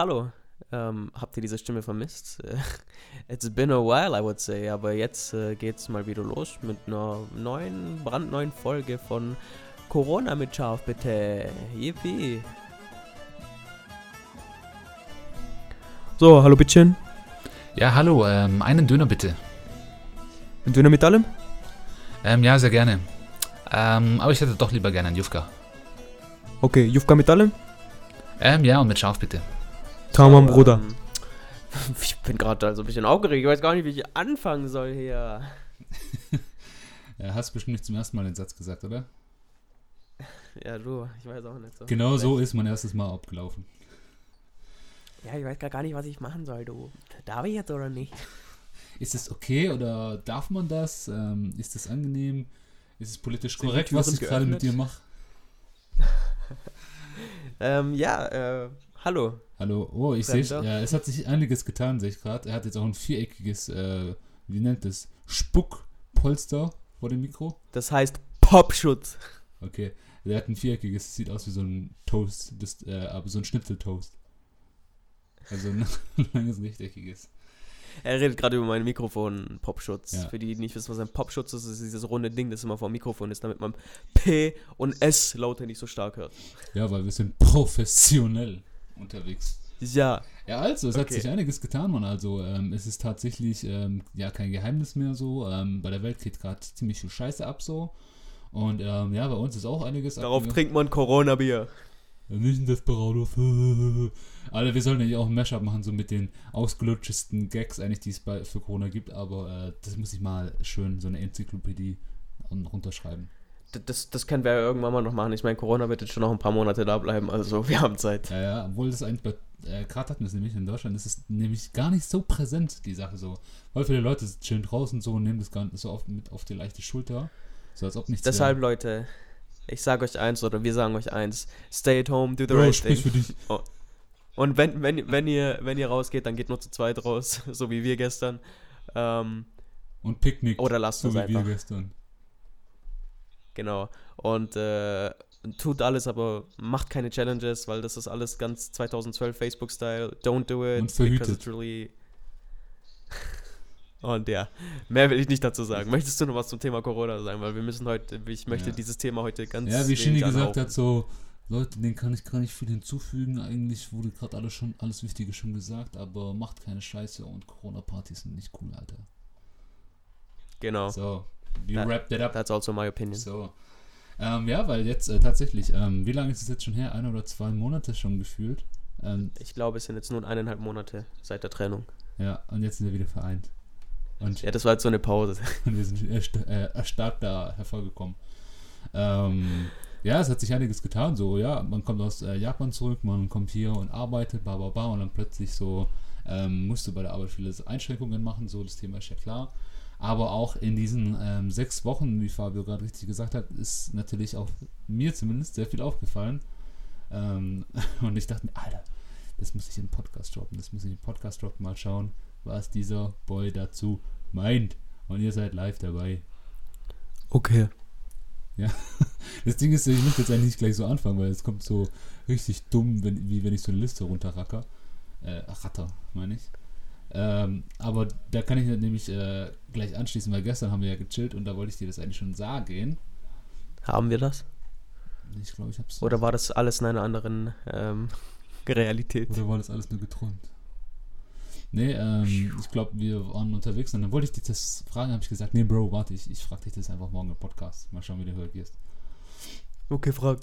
hallo. Ähm, habt ihr diese Stimme vermisst? It's been a while, I would say. Aber jetzt äh, geht's mal wieder los mit einer neuen, brandneuen Folge von Corona mit Scharf, bitte. Yippie. So, hallo Bittchen. Ja, hallo, ähm, einen Döner bitte. Ein Döner mit allem? Ähm, ja, sehr gerne. Ähm, aber ich hätte doch lieber gerne einen Jufka. Okay, Jufka mit allem? Ähm, ja, und mit Scharf bitte. Tamam, Bruder. Ähm, ich bin gerade also ein bisschen aufgeregt. Ich weiß gar nicht, wie ich anfangen soll hier. ja, hast bestimmt nicht zum ersten Mal den Satz gesagt, oder? Ja, du, ich weiß auch nicht so. Genau so ist mein erstes Mal abgelaufen. Ja, ich weiß gar nicht, was ich machen soll, du. Darf ich jetzt oder nicht? Ist es okay oder darf man das? Ähm, ist es angenehm? Ist es politisch korrekt, was ich gerade mit dir mache? ähm, ja, äh, hallo. Hallo. Oh, ich sehe, ja, es hat sich einiges getan, sehe ich gerade. Er hat jetzt auch ein viereckiges, äh, wie nennt es, Spuckpolster vor dem Mikro. Das heißt Popschutz. Okay. Der hat ein viereckiges, sieht aus wie so ein Toast, das, äh, aber so ein Schnitzeltoast. Also ein langes, rechteckiges. Er redet gerade über meinen Mikrofon Popschutz. Ja. Für die, die nicht wissen, was ein Popschutz ist, ist dieses runde Ding, das immer vor dem Mikrofon ist, damit man P und S Laute nicht so stark hört. Ja, weil wir sind professionell unterwegs. Ja. Ja, also, es okay. hat sich einiges getan, man. Also, ähm, es ist tatsächlich ähm, ja kein Geheimnis mehr so. Ähm, bei der Welt geht gerade ziemlich viel Scheiße ab so. Und ähm, ja, bei uns ist auch einiges Darauf trinkt man Corona-Bier. Nicht ein Desperados. Alter, wir sollten ja auch ein Mashup machen, so mit den ausgelutschesten Gags, eigentlich, die es bei, für Corona gibt, aber äh, das muss ich mal schön, so eine Enzyklopädie runterschreiben. Das, das können wir ja irgendwann mal noch machen. Ich meine, Corona wird jetzt schon noch ein paar Monate da bleiben, also wir haben Zeit. Ja, ja, obwohl das eigentlich bei, äh, gerade hatten wir es nämlich in Deutschland, ist es nämlich gar nicht so präsent, die Sache so. Weil viele Leute chillen draußen so und nehmen das gar nicht so oft mit auf die leichte Schulter. So als ob nichts Deshalb, wäre. Leute, ich sage euch eins oder wir sagen euch eins: Stay at home, do the Bro, right thing. Für dich. Oh. Und wenn, wenn, wenn, ihr, wenn ihr rausgeht, dann geht nur zu zweit raus, so wie wir gestern. Ähm, und Picknick. Oder lasst so einfach. wie wir gestern. Genau. Und äh, tut alles, aber macht keine Challenges, weil das ist alles ganz 2012 Facebook-Style. Don't do it. Und verhütet. It's really und ja, mehr will ich nicht dazu sagen. Möchtest du noch was zum Thema Corona sagen? Weil wir müssen heute, ich möchte ja. dieses Thema heute ganz. Ja, wie Shinny gesagt hat, so, Leute, den kann ich gar nicht viel hinzufügen. Eigentlich wurde gerade alles schon, alles Wichtige schon gesagt, aber macht keine Scheiße und Corona-Partys sind nicht cool, Alter. Genau. So, you that, wrapped it up. That's also my opinion. So. Ähm, ja, weil jetzt äh, tatsächlich, ähm, wie lange ist es jetzt schon her? Ein oder zwei Monate schon gefühlt? Ähm, ich glaube, es sind jetzt nun eineinhalb Monate seit der Trennung. Ja, und jetzt sind wir wieder vereint. Und ja, das war jetzt so eine Pause. Und wir sind äh, erstarkt da hervorgekommen. Ähm, ja, es hat sich einiges getan. So, ja, man kommt aus äh, Japan zurück, man kommt hier und arbeitet, ba, ba, ba, und dann plötzlich so ähm, musst du bei der Arbeit viele Einschränkungen machen. So, das Thema ist ja klar. Aber auch in diesen ähm, sechs Wochen, wie Fabio gerade richtig gesagt hat, ist natürlich auch mir zumindest sehr viel aufgefallen. Ähm, und ich dachte mir, Alter, das muss ich in Podcast droppen, das muss ich in Podcast droppen, mal schauen, was dieser Boy dazu meint. Und ihr seid live dabei. Okay. Ja. Das Ding ist, ich möchte jetzt eigentlich nicht gleich so anfangen, weil es kommt so richtig dumm, wenn, wie wenn ich so eine Liste runterracker. Äh, ratter, meine ich. Ähm, aber da kann ich nämlich äh, gleich anschließen, weil gestern haben wir ja gechillt und da wollte ich dir das eigentlich schon sagen. Haben wir das? Ich glaube, ich hab's. Oder war das alles in einer anderen ähm, Realität? Oder war das alles nur geträumt? Nee, ähm, ich glaube, wir waren unterwegs und dann wollte ich dich das fragen, habe ich gesagt, nee, Bro, warte, ich, ich frage dich das einfach morgen im Podcast. Mal schauen, wie du reagierst. Okay, frag.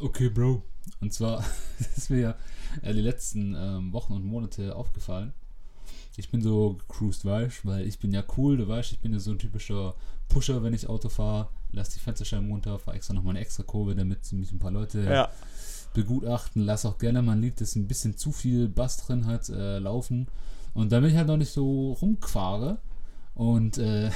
Okay, Bro. Und zwar ist mir ja äh, die letzten ähm, Wochen und Monate aufgefallen. Ich bin so gecruised, weißt weil ich bin ja cool, du weißt, ich bin ja so ein typischer Pusher, wenn ich Auto fahre, lass die Fensterscheiben runter, fahre extra nochmal eine extra Kurve, damit mich ein paar Leute ja. begutachten, lass auch gerne mal ein Lied, das ein bisschen zu viel Bass drin hat, äh, laufen und damit ich halt noch nicht so rumfahre und äh,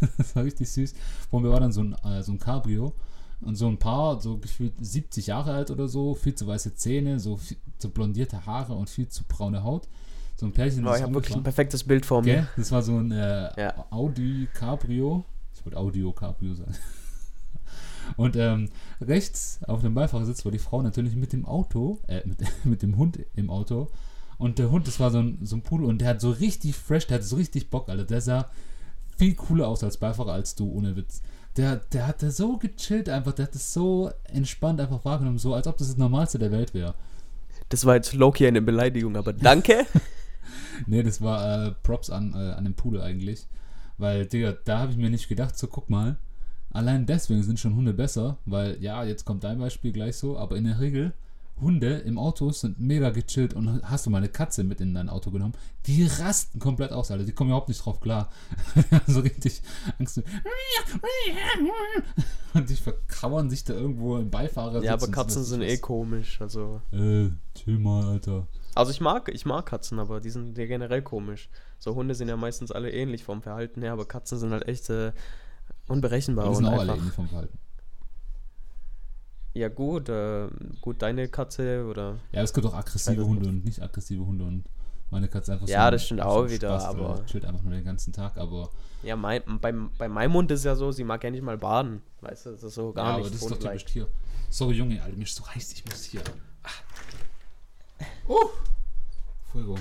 das war richtig süß. Vor mir war dann so ein, äh, so ein Cabrio und so ein Paar, so gefühlt 70 Jahre alt oder so, viel zu weiße Zähne, so, viel, so blondierte Haare und viel zu braune Haut. So ein Pärchen. Oh, ich habe wirklich ein perfektes Bild vor mir. Okay? Das war so ein äh, ja. Audi Cabrio. Ich wollte Audio Cabrio sein. Und ähm, rechts auf dem Beifahrersitz war die Frau natürlich mit dem Auto, äh, mit, mit dem Hund im Auto Und der Hund, das war so ein, so ein Pudel und der hat so richtig fresh, der hatte so richtig Bock, Alter. Der sah viel cooler aus als Beifahrer als du, ohne Witz. Der, der hatte so gechillt einfach, der hat das so entspannt einfach wahrgenommen, so als ob das das Normalste der Welt wäre. Das war jetzt Loki eine Beleidigung, aber danke. nee, das war äh, Props an, äh, an den Pudel eigentlich. Weil, Digga, da habe ich mir nicht gedacht, so guck mal, allein deswegen sind schon Hunde besser, weil, ja, jetzt kommt dein Beispiel gleich so, aber in der Regel Hunde im Auto sind mega gechillt und hast du mal eine Katze mit in dein Auto genommen, die rasten komplett aus, Alter. Die kommen überhaupt nicht drauf klar. so richtig Angst. Und die verkauern sich da irgendwo im Beifahrer. Ja, aber Katzen sind eh komisch, also. Äh, chill mal, Alter. Also ich mag, ich mag Katzen, aber die sind ja generell komisch. So Hunde sind ja meistens alle ähnlich vom Verhalten her, aber Katzen sind halt echt äh, unberechenbar. Die sind und auch alle ähnlich vom Verhalten. Ja gut, äh, gut deine Katze oder Ja, es gibt auch aggressive Hunde und nicht aggressive Hunde und meine Katze einfach Ja, so das stimmt auch wieder, Spaß, aber- chillt einfach nur den ganzen Tag, aber ja, mein, beim, bei meinem Hund ist ja so, sie mag ja nicht mal baden. Weißt du, das ist so gar ja, aber nicht das ist doch typisch Tier. Sorry, Junge, Alter, mir ist so heiß, ich muss hier. Ah. Oh! Fuego.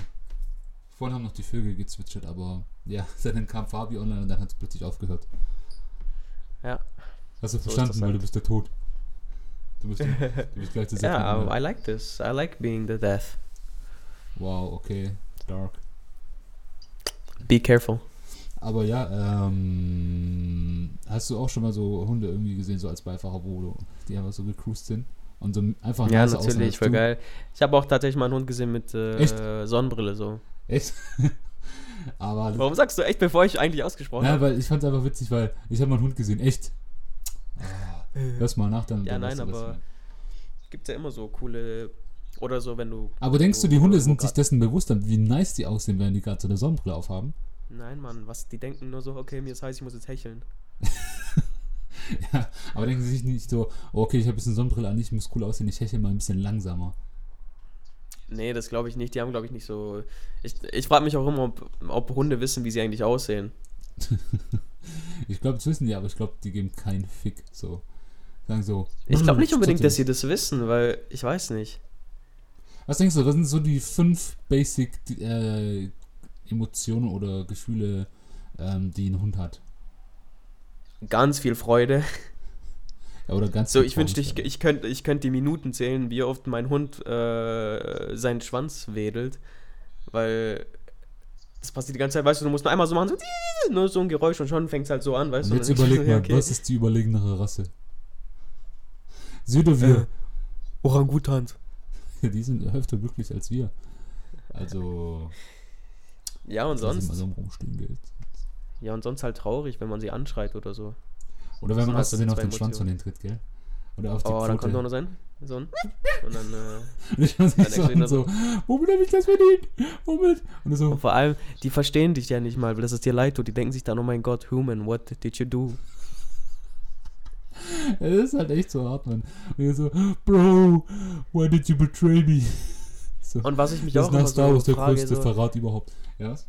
Vorhin haben noch die Vögel gezwitschert, aber ja, dann kam Fabi online und dann hat es plötzlich aufgehört. Ja. Hast du So ist verstanden, weil halt. du bist der Tod. Du bist, du bist gleich der Ja, aber ne? I like this. I like being the death. Wow, okay. Dark. Be careful. Aber ja, ähm, hast du auch schon mal so Hunde irgendwie gesehen, so als Beifahrer, wo du, die einfach so gecruised sind und so einfach Ja, natürlich, voll geil. Ich habe auch tatsächlich mal einen Hund gesehen mit äh, Sonnenbrille so. Echt? Aber Warum sagst du echt, bevor ich eigentlich ausgesprochen Ja, habe? weil ich fand es einfach witzig, weil ich habe mal einen Hund gesehen, echt. Ah, Hör's mal nach, dann. Ja, dann nein, aber meine. Gibt ja immer so coole oder so, wenn du. Aber denkst du, die Hunde sind sich dessen bewusst, wie nice die aussehen, wenn die gerade so eine Sonnenbrille aufhaben? Nein, Mann, was die denken nur so, okay, mir ist heiß, ich muss jetzt hecheln. ja, aber denken sie sich nicht so, okay, ich habe ein bisschen Sonnenbrille an, ich muss cool aussehen, ich hechle mal ein bisschen langsamer. Nee, das glaube ich nicht. Die haben, glaube ich, nicht so. Ich, ich frage mich auch immer, ob, ob Hunde wissen, wie sie eigentlich aussehen. Ich glaube, das wissen die, aber ich glaube, die geben keinen Fick. So. Sagen so. Ich glaube nicht "Hm, unbedingt, stutzt dass sie das wissen, weil ich weiß nicht. Was denkst du, was sind so die fünf Basic äh, Emotionen oder Gefühle, ähm, die ein Hund hat? Ganz viel Freude. Ja, oder ganz So, ich wünschte, ich, ich könnte ich könnt die Minuten zählen, wie oft mein Hund äh, seinen Schwanz wedelt. Weil das passiert die ganze Zeit, weißt du, du musst nur einmal so machen, so, nur so ein Geräusch und schon fängt es halt so an, weißt Und du. jetzt überleg mal, was ist die überlegenere Rasse? Südowir. Äh, Orangutans. Die sind öfter glücklich als wir. Also, Ja, und ich mal sonst? so rumstehen geht. Ja, und sonst halt traurig, wenn man sie anschreit oder so. Oder wenn man aus Versehen auf den Schwanz von denen tritt, gell? Oder auf die Oh, dann kommt noch Pfote. nur sein. So ein. Und dann, äh, Und ich Dann so, an, so, womit habe ich das verdient? Womit? Und so, Und vor allem, die verstehen dich ja nicht mal, weil das ist dir leid tut. Die denken sich dann, oh mein Gott, human, what did you do? das ist halt echt so hart, Mann. Und er so, Bro, why did you betray me? So. Und was ich mich das auch ist nach immer Star so Wars der größte so, Verrat überhaupt. Ja? was?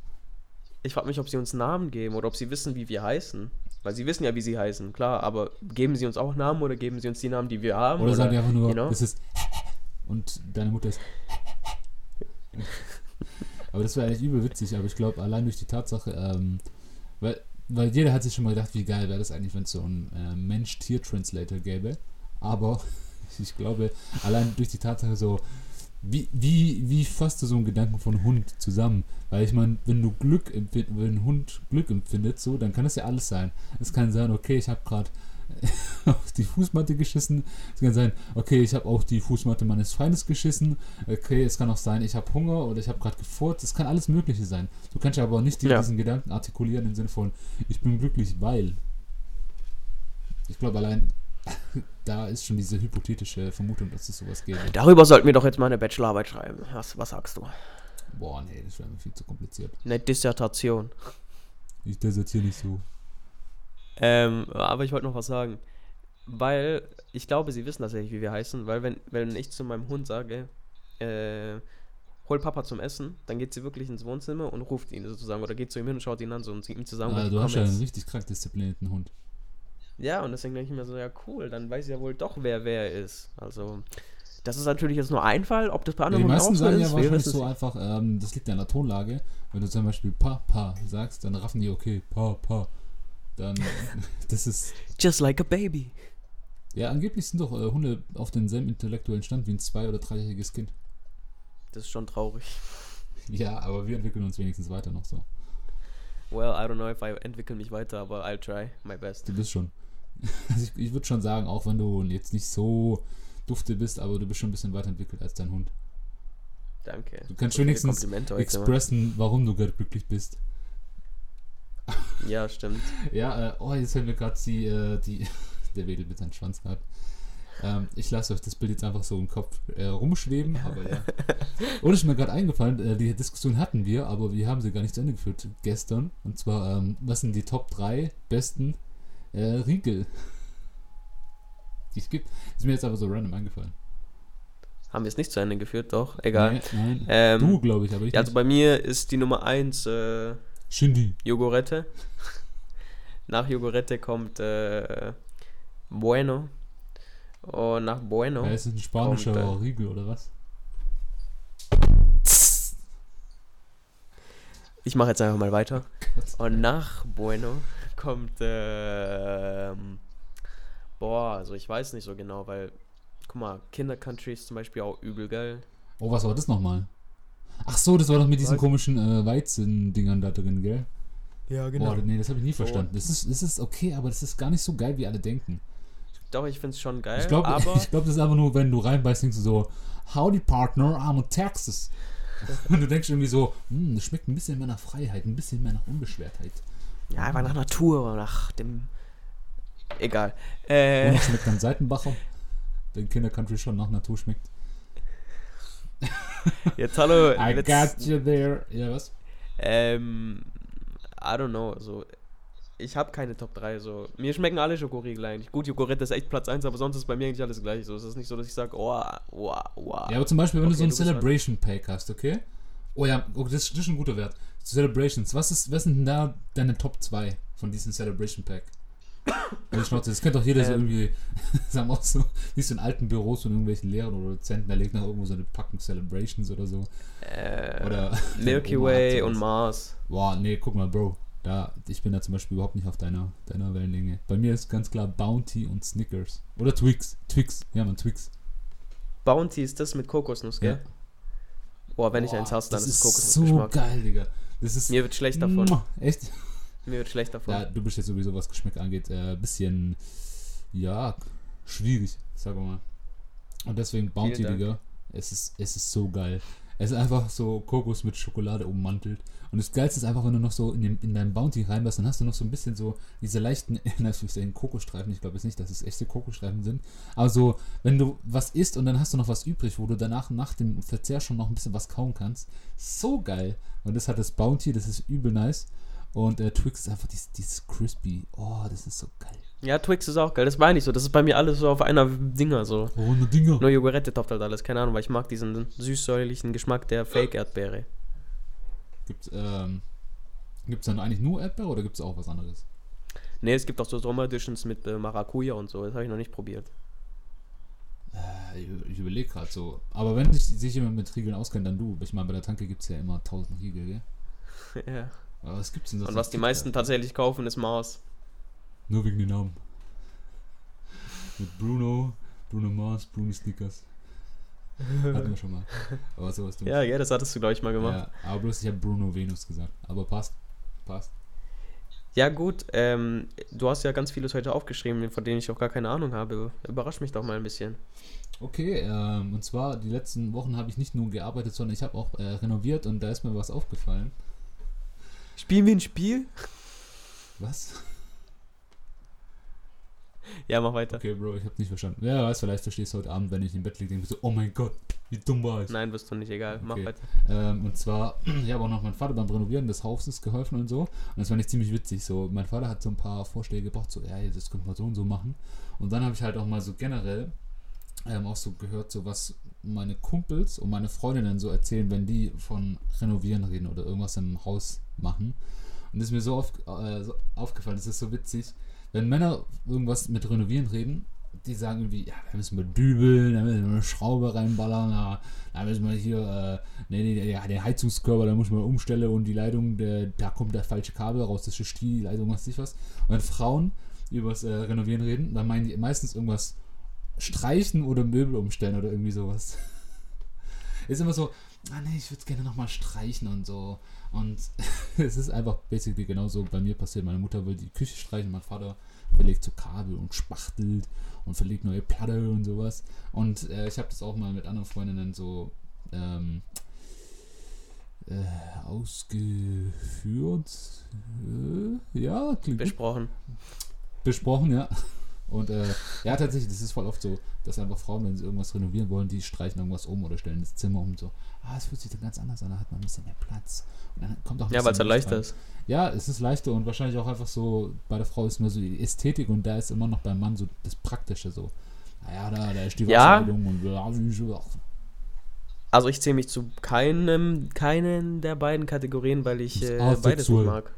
Ich frage mich, ob sie uns Namen geben oder ob sie wissen, wie wir heißen. Weil sie wissen ja, wie sie heißen, klar, aber geben sie uns auch Namen oder geben sie uns die Namen, die wir haben? Oder, sagen die einfach nur, you know? es ist und deine Mutter ist. aber das wäre eigentlich übel witzig, aber ich glaube, allein durch die Tatsache, ähm, weil, weil jeder hat sich schon mal gedacht, wie geil wäre das eigentlich, wenn es so einen äh, Mensch-Tier-Translator gäbe. Aber ich glaube, allein durch die Tatsache so, wie, wie, wie fasst du so einen Gedanken von Hund zusammen? Weil ich meine, wenn du Glück empfindest, wenn ein Hund Glück empfindet, so, dann kann das ja alles sein. Es kann sein, okay, ich habe gerade auf die Fußmatte geschissen. Es kann sein, okay, ich habe auf die Fußmatte meines Feindes geschissen. Okay, es kann auch sein, ich habe Hunger oder ich habe gerade gefurzt. Es kann alles Mögliche sein. Du kannst ja aber auch nicht Ja. diesen Gedanken artikulieren im Sinne von, ich bin glücklich, weil. Ich glaube, allein da ist schon diese hypothetische Vermutung, dass es sowas gäbe. Darüber sollten wir doch jetzt mal eine Bachelorarbeit schreiben. Was, was sagst du? Boah, nee, das wäre mir viel zu kompliziert. Eine Dissertation. Ich desertiere nicht so. Ähm, aber ich wollte noch was sagen. Weil ich glaube, sie wissen tatsächlich, wie wir heißen. Weil, wenn, wenn ich zu meinem Hund sage, äh, hol Papa zum Essen, dann geht sie wirklich ins Wohnzimmer und ruft ihn sozusagen. Oder geht zu ihm hin und schaut ihn an so und sie ihm zusammen. Ah, du hast ja einen richtig krank disziplinierten Hund. Ja, und deswegen denke ich mir so, ja cool, dann weiß ja wohl doch, wer wer ist. Also, Das ist natürlich jetzt nur ein Fall, ob das bei Ja, die anderen meisten auch so sagen ja ist. wahrscheinlich so einfach, ähm, das liegt ja an der Tonlage. Wenn du zum Beispiel pa, pa sagst, dann raffen die, okay, pa, pa. Dann, das ist. Just like a baby. ja, angeblich sind doch äh, Hunde auf denselben intellektuellen Stand wie ein zwei- oder dreijähriges Kind. Das ist schon traurig. Ja, aber wir entwickeln uns wenigstens weiter noch so. Well, I don't know if I entwickle mich weiter, aber I'll try my best. Du bist schon. Also ich ich würde schon sagen, auch wenn du jetzt nicht so dufte bist, aber du bist schon ein bisschen weiterentwickelt als dein Hund. Danke. Du kannst wenigstens heute. expressen, warum du gerade glücklich bist. Ja, stimmt. Ja, äh, oh, jetzt haben wir gerade die, äh, die, der wedelt mit seinem Schwanz gerade. Ähm, ich lasse euch das Bild jetzt einfach so im Kopf äh, rumschweben, aber ja. Und ist mir gerade eingefallen, äh, die Diskussion hatten wir, aber wir haben sie gar nicht zu Ende geführt gestern. Und zwar, ähm, was sind die Top 3 besten äh, Riegel, die es gibt? Ist mir jetzt aber so random eingefallen. Haben wir es nicht zu Ende geführt, doch. Egal. Nee, nein. Ähm, du, glaube ich, aber ich Ja, also bei mir ist die Nummer 1 äh, Shindy. Jogurette. nach Jogurette kommt äh, Bueno. Und nach Bueno. Ja, ist ein spanischer Kommt, äh, Riegel oder was? Ich mache jetzt einfach mal weiter. Und nach Bueno kommt, ähm, boah, also ich weiß nicht so genau, weil, guck mal, Kinder-Country ist zum Beispiel auch übel geil. Oh, was war das nochmal? Ach so, das war doch mit diesen komischen äh, Weizen-Dingern da drin, gell? Ja, Boah, nee, das habe ich nie verstanden. Das ist, das ist okay, aber das ist gar nicht so geil, wie alle denken. Doch, ich finde es schon geil, ich glaube, aber ich glaub, das ist einfach nur, wenn du reinbeißt, denkst du so, Howdy Partner, I'm in Texas. Und du denkst irgendwie so, hm, das schmeckt ein bisschen mehr nach Freiheit, ein bisschen mehr nach Unbeschwertheit. Ja, einfach nach Natur, nach dem, egal. Und Äh, noch schmeckt dann Seitenbacher, wenn Kinder Country schon nach Natur schmeckt. jetzt hallo, I got you there. Ja, was? Ähm, I don't know, so. Ich habe keine Top 3, so. Mir schmecken alle Schokoriegel eigentlich. Gut, Joghurt ist echt Platz 1, aber sonst ist bei mir eigentlich alles gleich. So, es ist nicht so, dass ich sage, oh, wow, wow. Ja, aber zum Beispiel, wenn du Okay, so ein du dran. Celebration Pack hast, okay? Oh ja, oh, das, das ist ein guter Wert. Celebrations, was, ist, was sind denn da deine Top 2 von diesem Celebration Pack? Also Schnauze, das kennt doch jeder so Ähm. irgendwie, sagen wir auch so, siehst du in alten Büros von irgendwelchen Lehrern oder Dozenten, da legt noch irgendwo so eine Packung Celebrations oder so. Äh, Oder Milky Way und Mars. Boah, nee, guck mal, Bro. Da, ich bin da zum Beispiel überhaupt nicht auf deiner, deiner Wellenlänge. Bei mir ist ganz klar Bounty und Snickers. Oder Twix. Twix, ja man, Twix. Bounty ist das mit Kokosnuss, gell? Ja. Boah, wenn ich Boah, eins hasse, dann das ist es so Kokosnussgeschmack. geil, Digga. Das ist Mir wird schlecht davon. Echt? Mir wird schlecht davon. Ja, du bist jetzt sowieso, was Geschmack angeht, äh, bisschen, ja, schwierig, sagen wir mal. Und deswegen Bounty. Digga, es ist, es ist so geil. Es ist einfach so Kokos mit Schokolade ummantelt. Und das Geilste ist einfach, wenn du noch so in, dem, in deinem Bounty reinbeißt, dann hast du noch so ein bisschen so diese leichten, Anführungszeichen, Kokosstreifen. Ich glaube jetzt nicht, dass es echte Kokosstreifen sind. Aber so, wenn du was isst und dann hast du noch was übrig, wo du danach nach dem Verzehr schon noch ein bisschen was kauen kannst. So geil. Und das hat das Bounty, das ist übel nice. Und äh, Twix ist einfach dieses, dieses Crispy. Oh, das ist so geil. Ja, Twix ist auch geil. Das meine ich so. Das ist bei mir alles so auf einer Dinger so. Oh, ne Dinger. Nur Jogurette toppt halt alles. Keine Ahnung, weil ich mag diesen süß-säuerlichen Geschmack der Fake-Erdbeere. Gibt ähm, gibt's dann eigentlich nur Erdbeere oder gibt es auch was anderes? Ne, es gibt auch so Sommer-Editions mit äh, Maracuja und so. Das habe ich noch nicht probiert. Äh, ich, überlege gerade so. Aber wenn sich, sich jemand mit Riegeln auskennt, dann du. Ich meine, bei der Tanke gibt es ja immer 1000 Riegel, gell? ja. Aber was gibt's denn so? Und was die meisten tatsächlich kaufen, ist Mars. Nur wegen den Namen. Mit Bruno, Bruno Mars, Bruno Snickers. Hatten wir schon mal. Aber sowas du. Ja, ja, das hattest du, glaube ich, mal gemacht. ja, aber bloß ich habe Bruno Venus gesagt. Aber passt. Passt. Ja, gut, ähm, du hast ja ganz vieles heute aufgeschrieben, von denen ich auch gar keine Ahnung habe. Überrasch mich doch mal ein bisschen. Okay, ähm, und zwar die letzten Wochen habe ich nicht nur gearbeitet, sondern ich habe auch äh, renoviert und da ist mir was aufgefallen. Spielen wir ein Spiel? Was? Ja, mach weiter. Okay, Bro, ich habe nicht verstanden. Wer weiß, vielleicht verstehst du heute Abend, wenn ich im Bett liege, denke ich so, oh mein Gott, wie dumm war ich. Nein, wirst du nicht, egal. Mach Okay. weiter. Ähm, und zwar, ich habe auch noch meinem Vater beim Renovieren des Hauses geholfen und so. Und das fand ich ziemlich witzig. So, mein Vater hat so ein paar Vorschläge gebracht, so, ja, das könnte man so und so machen. Und dann habe ich halt auch mal so generell ähm, auch so gehört, so was meine Kumpels und meine Freundinnen so erzählen, wenn die von Renovieren reden oder irgendwas im Haus machen. Und das ist mir so, oft, äh, so aufgefallen, das ist so witzig. Wenn Männer irgendwas mit Renovieren reden, die sagen irgendwie, ja, da müssen wir dübeln, da müssen wir eine Schraube reinballern, da, müssen wir hier, äh, nee, nee, ja, den Heizungskörper, da muss man umstellen und die Leitung, der, da kommt das falsche Kabel raus, das ist die Leitung, was ich was. Und wenn Frauen über das äh, Renovieren reden, dann meinen die meistens irgendwas streichen oder Möbel umstellen oder irgendwie sowas. ist immer so, ah nee, ich würde gerne nochmal streichen und so. Und es ist einfach basically genauso bei mir passiert. Meine Mutter will die Küche streichen, mein Vater verlegt so Kabel und spachtelt und verlegt neue Platte und sowas. Und äh, ich habe das auch mal mit anderen Freundinnen so ähm, äh, ausgeführt. Äh, ja, klingt Besprochen. Gut. Besprochen, ja. Und äh, ja, tatsächlich, das ist voll oft so, dass einfach Frauen, wenn sie irgendwas renovieren wollen, die streichen irgendwas um oder stellen das Zimmer um so, ah, es fühlt sich dann ganz anders an, da hat man ein bisschen mehr Platz. Und dann kommt auch Ja, weil es dann leichter ist. Ja, es ist leichter und wahrscheinlich auch einfach so, bei der Frau ist mehr so die Ästhetik und da ist immer noch beim Mann so das Praktische so. Naja, da, da ist die ja. und also ich zähle mich zu keinem, keinen der beiden Kategorien, weil ich äh, beides nicht mag.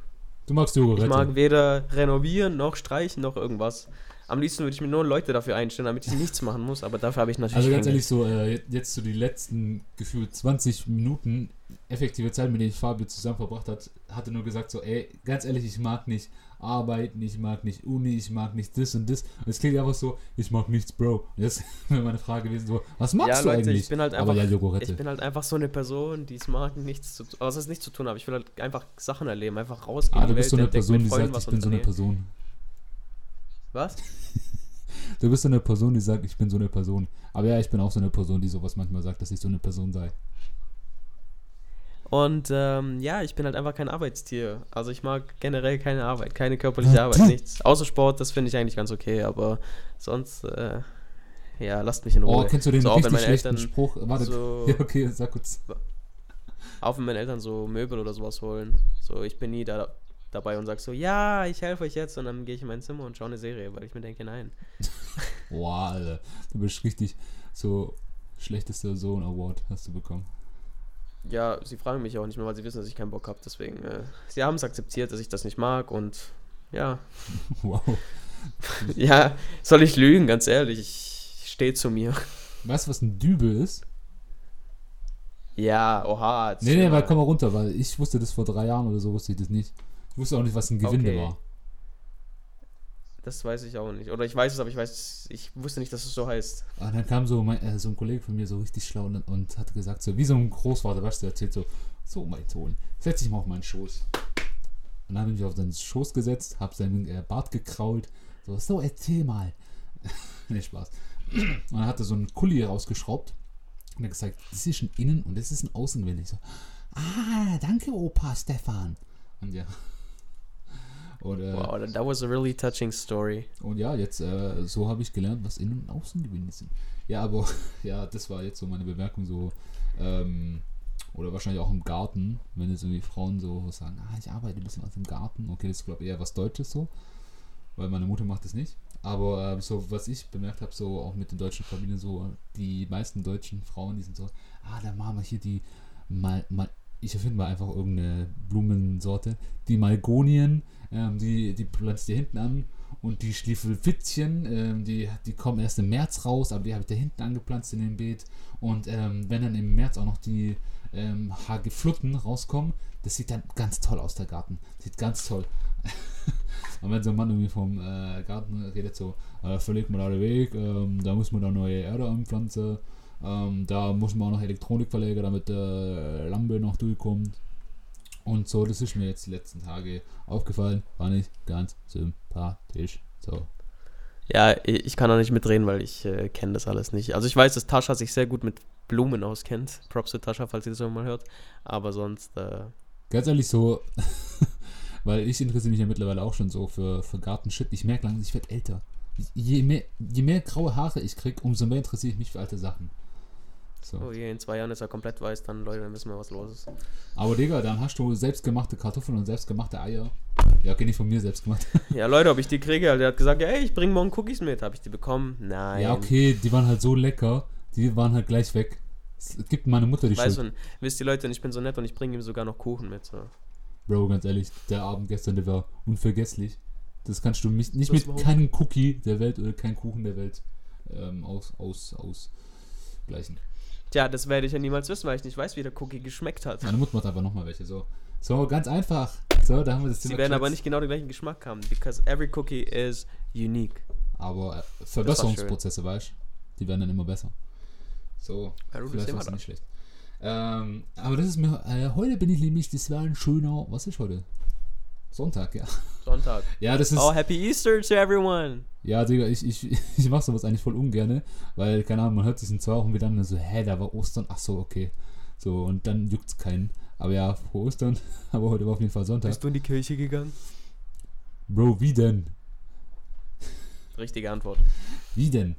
Du magst Yoga, Ich mag weder renovieren noch streichen noch irgendwas. Am liebsten würde ich mir nur Leute dafür einstellen, damit ich nichts machen muss, aber dafür habe ich natürlich. Also ganz ehrlich, so äh, jetzt so die letzten gefühlt 20 Minuten effektive Zeit, mit denen Fabio zusammen verbracht hat, hatte nur gesagt so, ey, ganz ehrlich, ich mag nicht arbeiten, ich mag nicht Uni, ich mag nicht das und das. Und es klingt einfach so, ich mag nichts, Bro. Und jetzt wäre meine Frage gewesen so, was magst ja, du Leute, eigentlich? Ich bin halt einfach, ja, ich bin halt einfach so eine Person, die es mag, nichts zu tun, was es nicht zu tun habe. Ich will halt einfach Sachen erleben, einfach rausgehen. Ah, du bist so eine Person, die sagt, ich bin so eine Person. Was? du bist so eine Person, die sagt, ich bin so eine Person. Aber ja, ich bin auch so eine Person, die sowas manchmal sagt, dass ich so eine Person sei. Und ähm, ja, ich bin halt einfach kein Arbeitstier. Also ich mag generell keine Arbeit, keine körperliche Arbeit, nichts. Außer Sport, das finde ich eigentlich ganz okay, aber sonst, äh, ja, lasst mich in Ruhe. Oh, kennst du den so, richtig schlechten Eltern Spruch? Warte, so, ja, okay, sag kurz. Auch wenn meine Eltern so Möbel oder sowas holen. So, ich bin nie da dabei und sage so, ja, ich helfe euch jetzt und dann gehe ich in mein Zimmer und schaue eine Serie, weil ich mir denke, nein. Boah, Alter, du bist richtig so schlechtester Sohn Award hast du bekommen. Ja, sie fragen mich auch nicht mehr, weil sie wissen, dass ich keinen Bock habe. Deswegen, äh, sie haben es akzeptiert, dass ich das nicht mag und ja. Wow. ja, soll ich lügen, ganz ehrlich. Ich stehe zu mir. Weißt du, was ein Dübel ist? Ja, oha. Nee, nee, weil komm mal runter, weil ich wusste das vor drei Jahren oder so, wusste ich das nicht. Ich wusste auch nicht, was ein Gewinde okay. war. Das weiß ich auch nicht. Oder ich weiß es, aber ich weiß, ich wusste nicht, dass es so heißt. Und dann kam so, mein, äh, so ein Kollege von mir so richtig schlau und, und hat gesagt, so wie so ein Großvater, weißt du, erzählt so, so mein Sohn, setz dich mal auf meinen Schoß. Und dann habe ich mich auf seinen Schoß gesetzt, habe seinen äh, Bart gekrault, so, so, erzähl mal. nee, Spaß. Und dann hat er so einen Kuli rausgeschraubt und er gesagt, das ist ein Innen- und das ist ein Außenwinde. Ich so, ah, danke Opa Stefan. Und ja. Äh, wow, that was a really touching story. Und ja, jetzt, äh, so habe ich gelernt, was Innen- und Außengewinde sind. Ja, aber, ja, das war jetzt so meine Bemerkung, so, ähm, oder wahrscheinlich auch im Garten, wenn jetzt irgendwie Frauen so sagen, ah, ich arbeite ein bisschen aus dem Garten. Okay, das ist, glaube ich, eher was Deutsches so, weil meine Mutter macht das nicht. Aber äh, so, was ich bemerkt habe, so auch mit den deutschen Familien, so die meisten deutschen Frauen, die sind so, ah, da machen wir hier die mal, mal ich erfinde mal einfach irgendeine Blumensorte, die Malgonien, ähm, die, die pflanzt ihr hinten an und die Schliefelfitzchen, ähm, die, die kommen erst im März raus, aber die habe ich da hinten angepflanzt in dem Beet. Und ähm, wenn dann im März auch noch die ähm, Hageflutten rauskommen, das sieht dann ganz toll aus, der Garten. Sieht ganz toll. Und wenn so ein Mann irgendwie vom äh, Garten redet, so, äh, verlegt man da Weg, ähm, da muss man da neue Erde anpflanzen, ähm, da muss man auch noch Elektronik verlegen, damit der äh, Lampe noch durchkommt. Und so, das ist mir jetzt die letzten Tage aufgefallen, war nicht ganz sympathisch. So. Ja, ich kann auch nicht mitreden, weil ich äh, kenne das alles nicht. Also ich weiß, dass Tascha sich sehr gut mit Blumen auskennt. Props zu Tascha, falls ihr das mal hört. Aber sonst. Äh Ganz ehrlich, so Weil ich interessiere mich ja mittlerweile auch schon so für, für Gartenshit. Ich merke langsam, ich werde älter. Je mehr, je mehr graue Haare ich kriege, umso mehr interessiere ich mich für alte Sachen. So. Oh je, in zwei Jahren ist er komplett weiß, dann Leute, dann wissen wir, was los ist. Aber Digga, dann hast du selbstgemachte Kartoffeln und selbstgemachte Eier. Ja, okay, nicht von mir selbst gemacht. ja, Leute, ob ich die kriege, der hat gesagt, ey, ich bringe morgen Cookies mit. Habe ich die bekommen? Nein. Ja, okay, die waren halt so lecker, die waren halt gleich weg. Es gibt meine Mutter die weißt. Du, wisst ihr Leute, ich bin so nett und ich bringe ihm sogar noch Kuchen mit. So. Bro, ganz ehrlich, der Abend gestern, der war unvergesslich. Das kannst du nicht, nicht mit keinem Cookie der Welt oder keinem Kuchen der Welt ähm, aus, aus, ausgleichen. Tja, das werde ich ja niemals wissen, weil ich nicht weiß, wie der Cookie geschmeckt hat. Meine Mutter macht einfach nochmal welche. So. so, ganz einfach. So, da haben wir das Sie Thema werden aber nicht genau den gleichen Geschmack haben, because every cookie is unique. Aber äh, Verbesserungsprozesse, weißt du? Die werden dann immer besser. So, Ja, du, das vielleicht war es nicht schlecht. Ähm, aber das ist mir, äh, heute bin ich nämlich, das war ein schöner, was ist heute? Sonntag, ja. Sonntag. Ja, das ist, Oh, happy Easter to everyone. ja, Digga, ich, ich, ich mach sowas eigentlich voll ungerne, weil, keine Ahnung, man hört sich in zwei Wochen wieder an und so, hä, da war Ostern, ach so, okay. So, und dann juckt's keinen. Aber ja, frohe Ostern, aber heute war auf jeden Fall Sonntag. Bist du in die Kirche gegangen? Bro, wie denn? Richtige Antwort. Wie denn?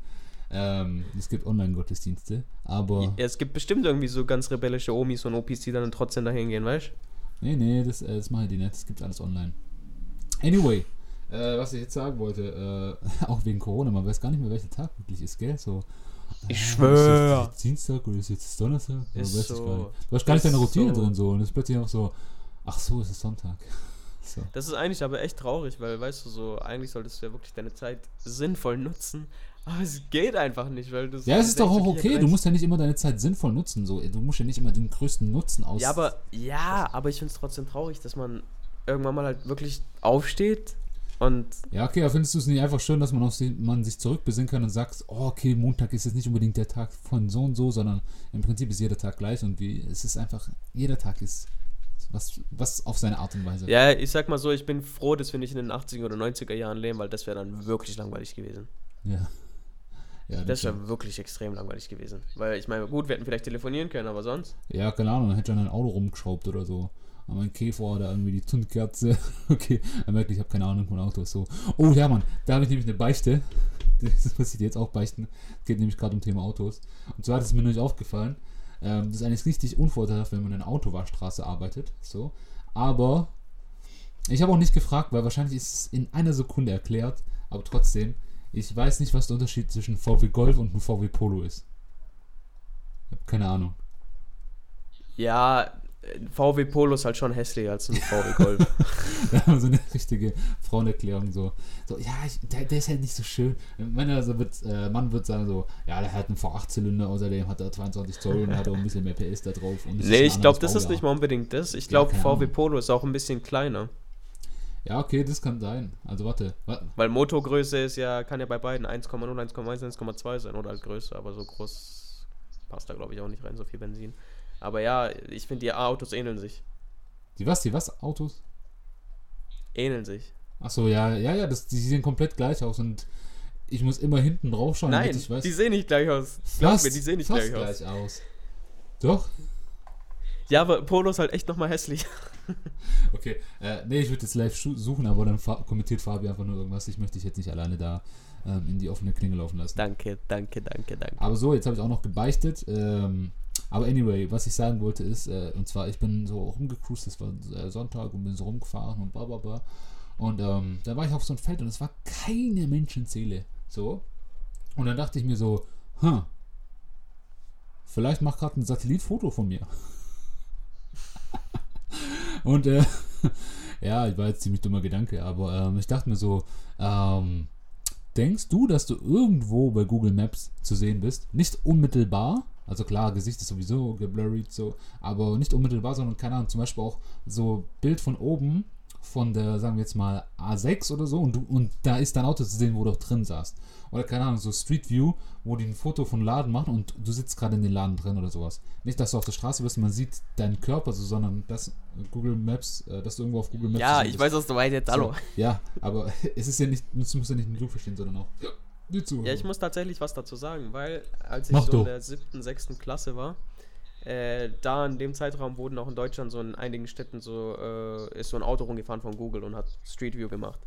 Ähm, es gibt Online-Gottesdienste, aber. Ja, es gibt bestimmt irgendwie so ganz rebellische Omis und Opis, die dann trotzdem dahin gehen, weißt Nee, nee, das, äh, das machen die nicht. Das gibt alles online. Anyway, äh, was ich jetzt sagen wollte, äh, auch wegen Corona, man weiß gar nicht mehr, welcher Tag wirklich ist, gell? So, Ich äh, schwör. Ist jetzt Dienstag oder ist jetzt Donnerstag? Oder Ist weiß ich so. gar nicht. Du hast gar nicht deine Routine so. drin so und es ist plötzlich auch so, ach so, es ist Sonntag. So. Das ist eigentlich aber echt traurig, weil, weißt du, so, eigentlich solltest du ja wirklich deine Zeit sinnvoll nutzen, aber es geht einfach nicht, weil du Ja, es ist doch auch okay, du musst ja nicht immer deine Zeit sinnvoll nutzen. So. Du musst ja nicht immer den größten Nutzen aus. Ja, aber, ja, aber ich finde es trotzdem traurig, dass man irgendwann mal halt wirklich aufsteht und Ja, okay, aber findest du es nicht einfach schön, dass man, auf sie, man sich zurückbesinnen kann und sagt, oh, okay, Montag ist jetzt nicht unbedingt der Tag von so und so, sondern im Prinzip ist jeder Tag gleich und wie, es ist einfach, jeder Tag ist was, was auf seine Art und Weise. Ja, ich sag mal so, ich bin froh, dass wir nicht in den 80er oder 90er Jahren leben, weil das wäre dann wirklich langweilig gewesen. Ja. Ja, Das wäre wirklich extrem langweilig gewesen. Weil ich meine, gut, wir hätten vielleicht telefonieren können, aber sonst. ja, keine Ahnung, dann hätte ich an ein Auto rumgeschraubt oder so. Aber mein Käfer oder irgendwie die Zündkerze. Okay, er merkt, ich habe keine Ahnung von Autos. So. Oh ja, Mann, da habe ich nämlich eine Beichte. Das muss ich dir jetzt auch beichten. Es geht nämlich gerade um Thema Autos. Und zwar hat es mir nämlich aufgefallen, ähm, das ist eigentlich richtig unvorteilhaft, wenn man in einer Autowaschstraße arbeitet. So. Aber ich habe auch nicht gefragt, weil wahrscheinlich ist es in einer Sekunde erklärt. Aber trotzdem, ich weiß nicht, was der Unterschied zwischen VW Golf und einem VW Polo ist. Keine Ahnung. Ja, ein VW Polo ist halt schon hässlicher als ein VW Golf. So eine richtige Frauenerklärung so. So, ja, ich, der, der ist halt nicht so schön. Männer, also wird, äh, Mann wird sagen so, ja, der hat einen V8-Zylinder, außerdem hat er 22 Zoll und hat auch ein bisschen mehr PS da drauf. Nee, ich glaube, das ist nicht mal unbedingt das. Ich Ja, glaube, keine VW. Polo ist auch ein bisschen kleiner. Ja, okay, das kann sein. Also warte, wa- Weil Motorgröße ist ja, kann ja bei beiden 1,0, 1,1, 1,2 sein oder halt größer, aber so groß passt da glaube ich auch nicht rein, so viel Benzin. Aber ja, ich finde die Autos ähneln sich. die was, die was, Autos? Ähneln sich. Achso, ja, ja, ja, das, die sehen komplett gleich aus und ich muss immer hinten drauf schauen, Nein, damit ich weiß. die sehen nicht gleich aus. Glaub fast, mir, die sehen nicht fast gleich aus. aus. Doch? Ja, aber Polo ist halt echt nochmal hässlich. Okay, äh, nee, ich würde jetzt live suchen, aber dann kommentiert Fabi einfach nur irgendwas. Ich möchte dich jetzt nicht alleine da ähm, in die offene Klinge laufen lassen. danke, danke, danke, danke. Aber so, jetzt habe ich auch noch gebeichtet. Ähm, aber anyway, was ich sagen wollte ist, äh, und zwar, ich bin so rumgecruised, das war äh, Sonntag und bin so rumgefahren und bla bla bla. Und ähm, da war ich auf so einem Feld und es war keine Menschenseele. So. Und dann dachte ich mir so, hm, vielleicht macht gerade ein Satellitfoto von mir. und äh, ja, ich war jetzt ziemlich dummer Gedanke, aber ähm, ich dachte mir so, ähm, denkst du, dass du irgendwo bei Google Maps zu sehen bist? Nicht unmittelbar, also klar, Gesicht ist sowieso geblurrt so, aber nicht unmittelbar, sondern keine Ahnung, zum Beispiel auch so Bild von oben von der, sagen wir jetzt mal, A6 oder so und, du, und da ist dein Auto zu sehen, wo du drin saßt. Oder keine Ahnung, so Street View, wo die ein Foto von Laden machen und du sitzt gerade in den Laden drin oder sowas. Nicht, dass du auf der Straße bist, man sieht deinen Körper so, sondern dass Google Maps, äh, dass du irgendwo auf Google Maps Ja, ich bist. weiß, was du meinst jetzt. Hallo. So, ja, aber es ist ja nicht, das musst ja nicht nur du verstehen, sondern auch die Zuhörer. Ja, ich muss tatsächlich was dazu sagen, weil als ich Mach so du. in der siebten, sechsten Klasse war, äh, da in dem Zeitraum wurden auch in Deutschland so in einigen Städten so, äh, ist so ein Auto rumgefahren von Google und hat Street View gemacht.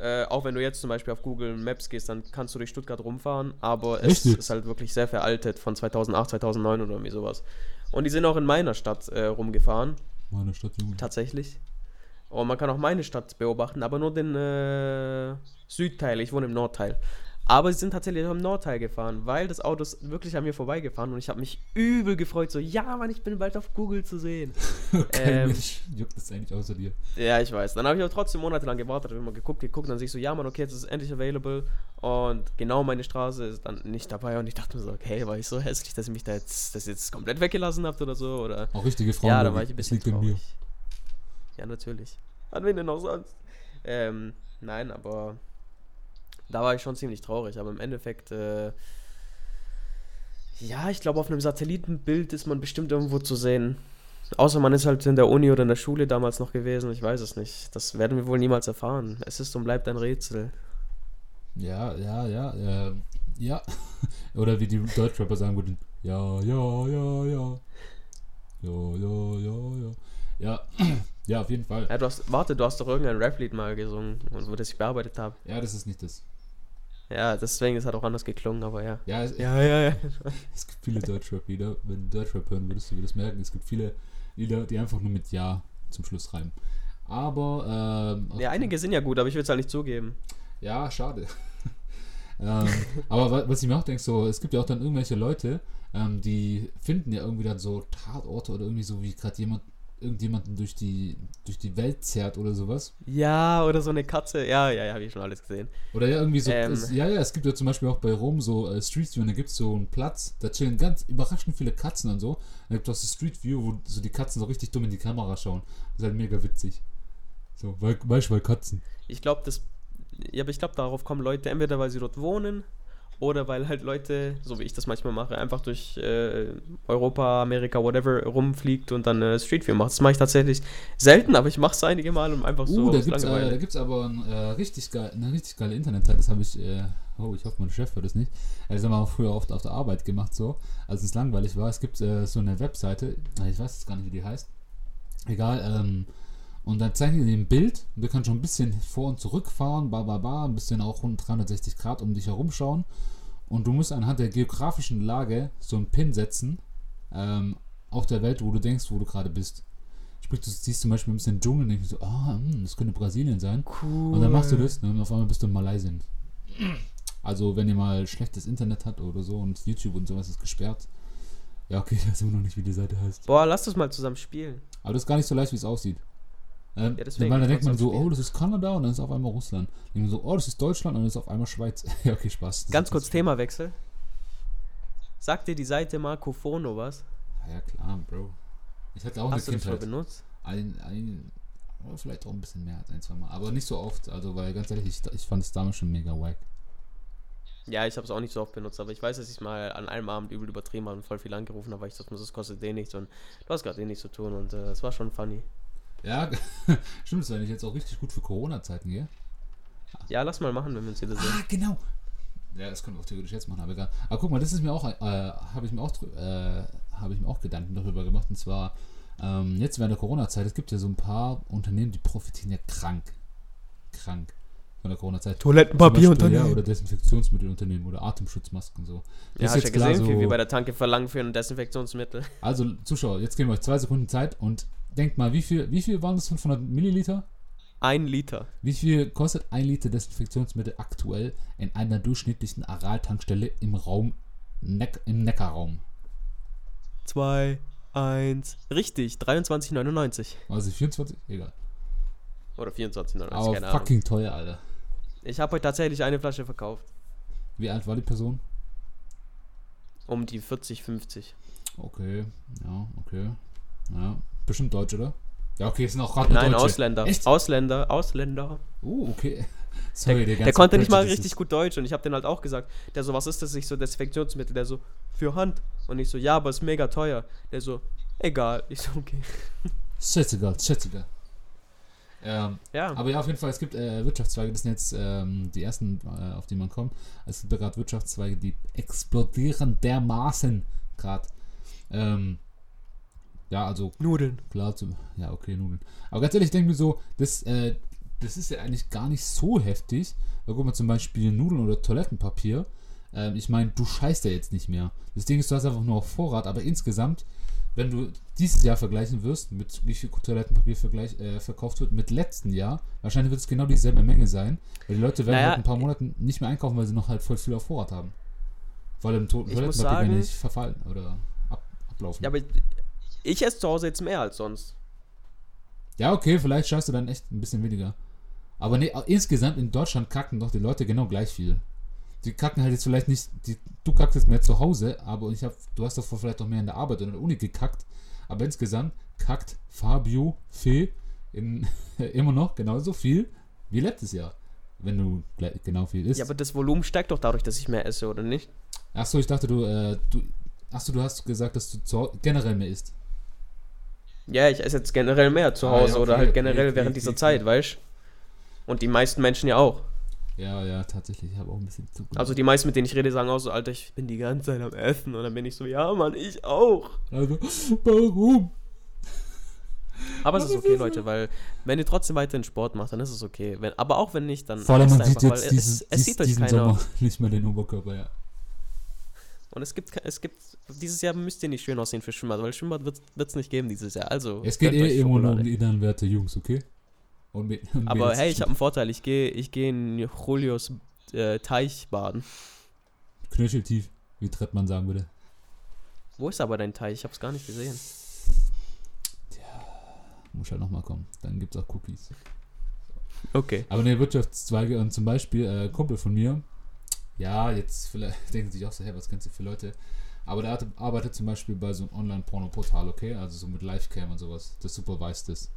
Äh, auch wenn du jetzt zum Beispiel auf Google Maps gehst, dann kannst du durch Stuttgart rumfahren, aber es Richtig? ist halt wirklich sehr veraltet von 2008, 2009 oder irgendwie sowas. Und die sind auch in meiner Stadt äh, rumgefahren, Meine Stadt, Junge. tatsächlich. Und man kann auch meine Stadt beobachten, aber nur den äh, Südteil. Ich wohne im Nordteil. Aber sie sind tatsächlich am Nordteil gefahren, weil das Auto ist wirklich an mir vorbeigefahren und ich habe mich übel gefreut, so, ja, Mann, ich bin bald auf Google zu sehen. Kein Ähm, Mensch juckt das eigentlich außer dir. Ja, ich weiß. Dann habe ich aber trotzdem monatelang gewartet, habe immer geguckt, geguckt, dann sehe ich so, ja, Mann, okay, jetzt ist es endlich available und genau meine Straße ist dann nicht dabei und ich dachte mir so, okay, war ich so hässlich, dass ihr mich da jetzt, das jetzt komplett weggelassen habt oder so, oder... Auch richtige Frauen. ja, da war ich ein bisschen traurig. Ja, natürlich. An wen denn auch sonst? Ähm, nein, aber da war ich schon ziemlich traurig, aber im Endeffekt, äh, ja, ich glaube, auf einem Satellitenbild ist man bestimmt irgendwo zu sehen. Außer man ist halt in der Uni oder in der Schule damals noch gewesen, ich weiß es nicht. Das werden wir wohl niemals erfahren. Es ist und bleibt ein Rätsel. Ja, ja, ja, äh, ja. Oder wie die Deutschrapper sagen würden, ja, ja, ja, ja. Ja, ja, ja, ja. Ja, ja, auf jeden Fall. Ja, du hast, warte, du hast doch irgendein Rap-Lied mal gesungen, wo das ich bearbeitet habe. Ja, das ist nicht das. Ja, deswegen ist halt auch anders geklungen, aber ja. Ja, es, Ja, ja, ja. es gibt viele Deutschrap-Lieder. Wenn du Deutschrap hören würdest, du würdest merken, es gibt viele Lieder, die einfach nur mit Ja zum Schluss reimen. Aber, ähm, Ja, einige sind ja gut, aber ich will es halt nicht zugeben. Ja, schade. ähm, aber wa- was ich mir auch denke, so, es gibt ja auch dann irgendwelche Leute, ähm, die finden ja irgendwie dann so Tatorte oder irgendwie so, wie gerade jemand, irgendjemanden durch die, durch die Welt zerrt oder sowas. Ja, oder so eine Katze. Ja, ja, ja, habe ich schon alles gesehen. Oder ja, irgendwie so, Ähm. es, ja, ja, es gibt ja zum Beispiel auch bei Rom so äh, Street View und da gibt es so einen Platz, da chillen ganz überraschend viele Katzen und so. Da gibt es auch so Street View, wo so die Katzen so richtig dumm in die Kamera schauen. Das ist halt mega witzig. So, weil, weißt du, weil Katzen. Ich glaube, das. Ja, aber ich glaube, darauf kommen Leute, entweder weil sie dort wohnen oder weil halt Leute, so wie ich das manchmal mache, einfach durch äh, Europa, Amerika, whatever rumfliegt und dann äh, Street View macht. Das mache ich tatsächlich selten, aber ich mache es einige Mal, um einfach so Uh, da aus gibt's, äh, da gibt's aber ein, äh, richtig geil, eine richtig geile Internetseite. Das habe ich, äh, oh, ich hoffe, mein Chef hört das nicht. Also, das haben wir auch früher oft auf der Arbeit gemacht, so, als es langweilig war. Es gibt äh, so eine Webseite, äh, ich weiß jetzt gar nicht, wie die heißt. Egal, ähm, und dann zeigen die ein Bild. Du kannst schon ein bisschen vor und zurück fahren, ba, ba, ba, ein bisschen auch rund 360 Grad um dich herum schauen. Und du musst anhand der geografischen Lage so einen Pin setzen ähm, auf der Welt, wo du denkst, wo du gerade bist. Sprich, du siehst zum Beispiel ein bisschen Dschungel und denkst so, ah, hm, das könnte Brasilien sein. cool. Und dann machst du das ne, und auf einmal bist du in Malaysia. Also, wenn ihr mal schlechtes Internet habt oder so und YouTube und sowas ist gesperrt. Ja, okay, ich weiß immer noch nicht, wie die Seite heißt. Boah, lass das mal zusammen spielen. Aber das ist gar nicht so leicht, wie es aussieht. Ähm, Ja, deswegen, weil dann ich denkt man so, oh, das ist Kanada und dann ist auf einmal Russland. Dann denkt man so, oh, das ist Deutschland und dann ist auf einmal Schweiz. ja, okay, Spaß. Ganz kurz Themawechsel. Sagt dir die Seite Marco Fono was? Ja, klar, Bro. Ich hatte auch Hast du eine das schon Kindheit. benutzt? Ein, ein, oder vielleicht auch ein bisschen mehr als ein, zwei Mal. Aber nicht so oft. Also, weil ganz ehrlich, ich, ich fand es damals schon mega wack. Ja, ich habe es auch nicht so oft benutzt, aber ich weiß, dass ich mal an einem Abend übel übertrieben habe und voll viel angerufen habe, weil ich dachte, das kostet eh nichts und du hast gerade eh nichts zu tun und äh, es war schon funny. Ja, stimmt, das wäre eigentlich jetzt auch richtig gut für Corona-Zeiten, gell? Ja, lass mal machen, wenn wir uns wieder sehen. Ah, genau. Ja, das können wir auch theoretisch jetzt machen, aber egal. Aber guck mal, das ist mir auch, äh, habe ich mir auch, äh, habe ich mir auch Gedanken darüber gemacht. Und zwar, ähm, jetzt während der Corona-Zeit, es gibt ja so ein paar Unternehmen, die profitieren ja krank. Krank von der Corona-Zeit. Beispiel, Ja, oder Desinfektionsmittelunternehmen oder Atemschutzmasken so. Ja, ist hast ja jetzt klar gesehen, wie so- wir bei der Tanke verlangen für ein Desinfektionsmittel. Also, Zuschauer, jetzt geben wir euch zwei Sekunden Zeit und denkt mal, wie viel, wie viel waren das 500 Milliliter? Ein Liter. Wie viel kostet ein Liter Desinfektionsmittel aktuell in einer durchschnittlichen Aral-Tankstelle im Raum Neck, im Neckarraum? Zwei, eins. Richtig, 23,99. Also 24? Egal. Oder 24,99, Aber keine Ahnung. fucking teuer, Alter. Ich habe heute tatsächlich eine Flasche verkauft. Wie alt war die Person? Um die 40, 50. Okay, ja, okay. Ja, bestimmt Deutsch, oder? Ja, okay, es sind auch gerade Nein, Deutsche. Ausländer. Echt? Ausländer, Ausländer. Oh, okay. Sorry, der, Der ganze konnte nicht mal richtig gut Deutsch und ich habe den halt auch gesagt. Der so, was ist das? Ich so, Desinfektionsmittel. Der so, für Hand. Und ich so, ja, aber ist mega teuer. Der so, egal. Ich so, okay. Ist schätziger, schätziger. Ähm, Ja, Aber ja, auf jeden Fall, es gibt äh, Wirtschaftszweige, das sind jetzt ähm, die ersten, äh, auf die man kommt. Es gibt ja gerade Wirtschaftszweige, die explodieren dermaßen gerade. Ähm, ja, also Nudeln. klar, zu, ja, okay, Nudeln. Aber ganz ehrlich, ich denke mir so, das, äh, das ist ja eigentlich gar nicht so heftig. Weil guck mal, zum Beispiel Nudeln oder Toilettenpapier. Ähm, ich meine, du scheißt ja jetzt nicht mehr. Das Ding ist, du hast einfach nur auf Vorrat, aber insgesamt wenn du dieses Jahr vergleichen wirst, mit wie viel Toilettenpapier vergleich, äh, verkauft wird mit letzten Jahr, wahrscheinlich wird es genau dieselbe Menge sein, weil die Leute werden Naja, halt ein paar Monaten nicht mehr einkaufen, weil sie noch halt voll viel auf Vorrat haben. Weil im to Ich muss Toilettenpapier sagen- nicht verfallen oder ab, ablaufen. Ja, aber ich esse zu Hause jetzt mehr als sonst. Ja, okay, vielleicht schaffst du dann echt ein bisschen weniger. Aber nee, insgesamt in Deutschland kacken doch die Leute genau gleich viel. Die kacken halt jetzt vielleicht nicht, die, du kackst jetzt mehr zu Hause, aber ich hab, du hast doch vielleicht auch mehr in der Arbeit oder in der Uni gekackt. Aber insgesamt kackt Fabio Fee in, immer noch genauso viel wie letztes Jahr. Wenn du genau viel isst. Ja, aber das Volumen steigt doch dadurch, dass ich mehr esse, oder nicht? Achso, ich dachte, du, äh, du, achso, du hast gesagt, dass du generell mehr isst. Ja, ich esse jetzt generell mehr zu Ah, Hause ja, oder okay, halt okay, generell okay, während okay, dieser. Zeit, weißt Und die meisten Menschen ja auch. Ja, ja, tatsächlich. Ich habe auch ein bisschen zu. Also die meisten, mit denen ich rede, sagen auch so, Alter, ich bin die ganze Zeit am Essen. Und dann bin ich so, ja, Mann, ich auch. Also, warum? Aber es ist okay, Leute, weil wenn ihr trotzdem weiterhin Sport macht, dann ist es okay. Wenn, aber auch wenn nicht, dann Vor allem, man sieht jetzt weil dieses, es, es dies, sieht diesen keiner. Sommer nicht mehr den Oberkörper, ja. Und es gibt, es gibt, dieses Jahr müsst ihr nicht schön aussehen für Schwimmbad, weil Schwimmbad wird es nicht geben dieses Jahr. Also, Es geht eh immer nur um die inneren Werte, Jungs, okay? Und mit, und Aber hey, ich habe einen Vorteil. Ich gehe ich geh in Julius äh, Teich baden. Knöcheltief, wie Trettmann sagen würde. Wo ist aber dein Teich? Ich habe es gar nicht gesehen. Muss halt nochmal kommen. Dann gibt's auch Cookies. Okay. Aber ne, Wirtschaftszweige und zum Beispiel, äh, Kumpel von mir, ja, jetzt vielleicht denken sich auch so, hey, was kennst du für Leute? Aber der arbeitet zum Beispiel bei so einem Online-Porno-Portal, okay? Also so mit Livecam und sowas. Der supervised das.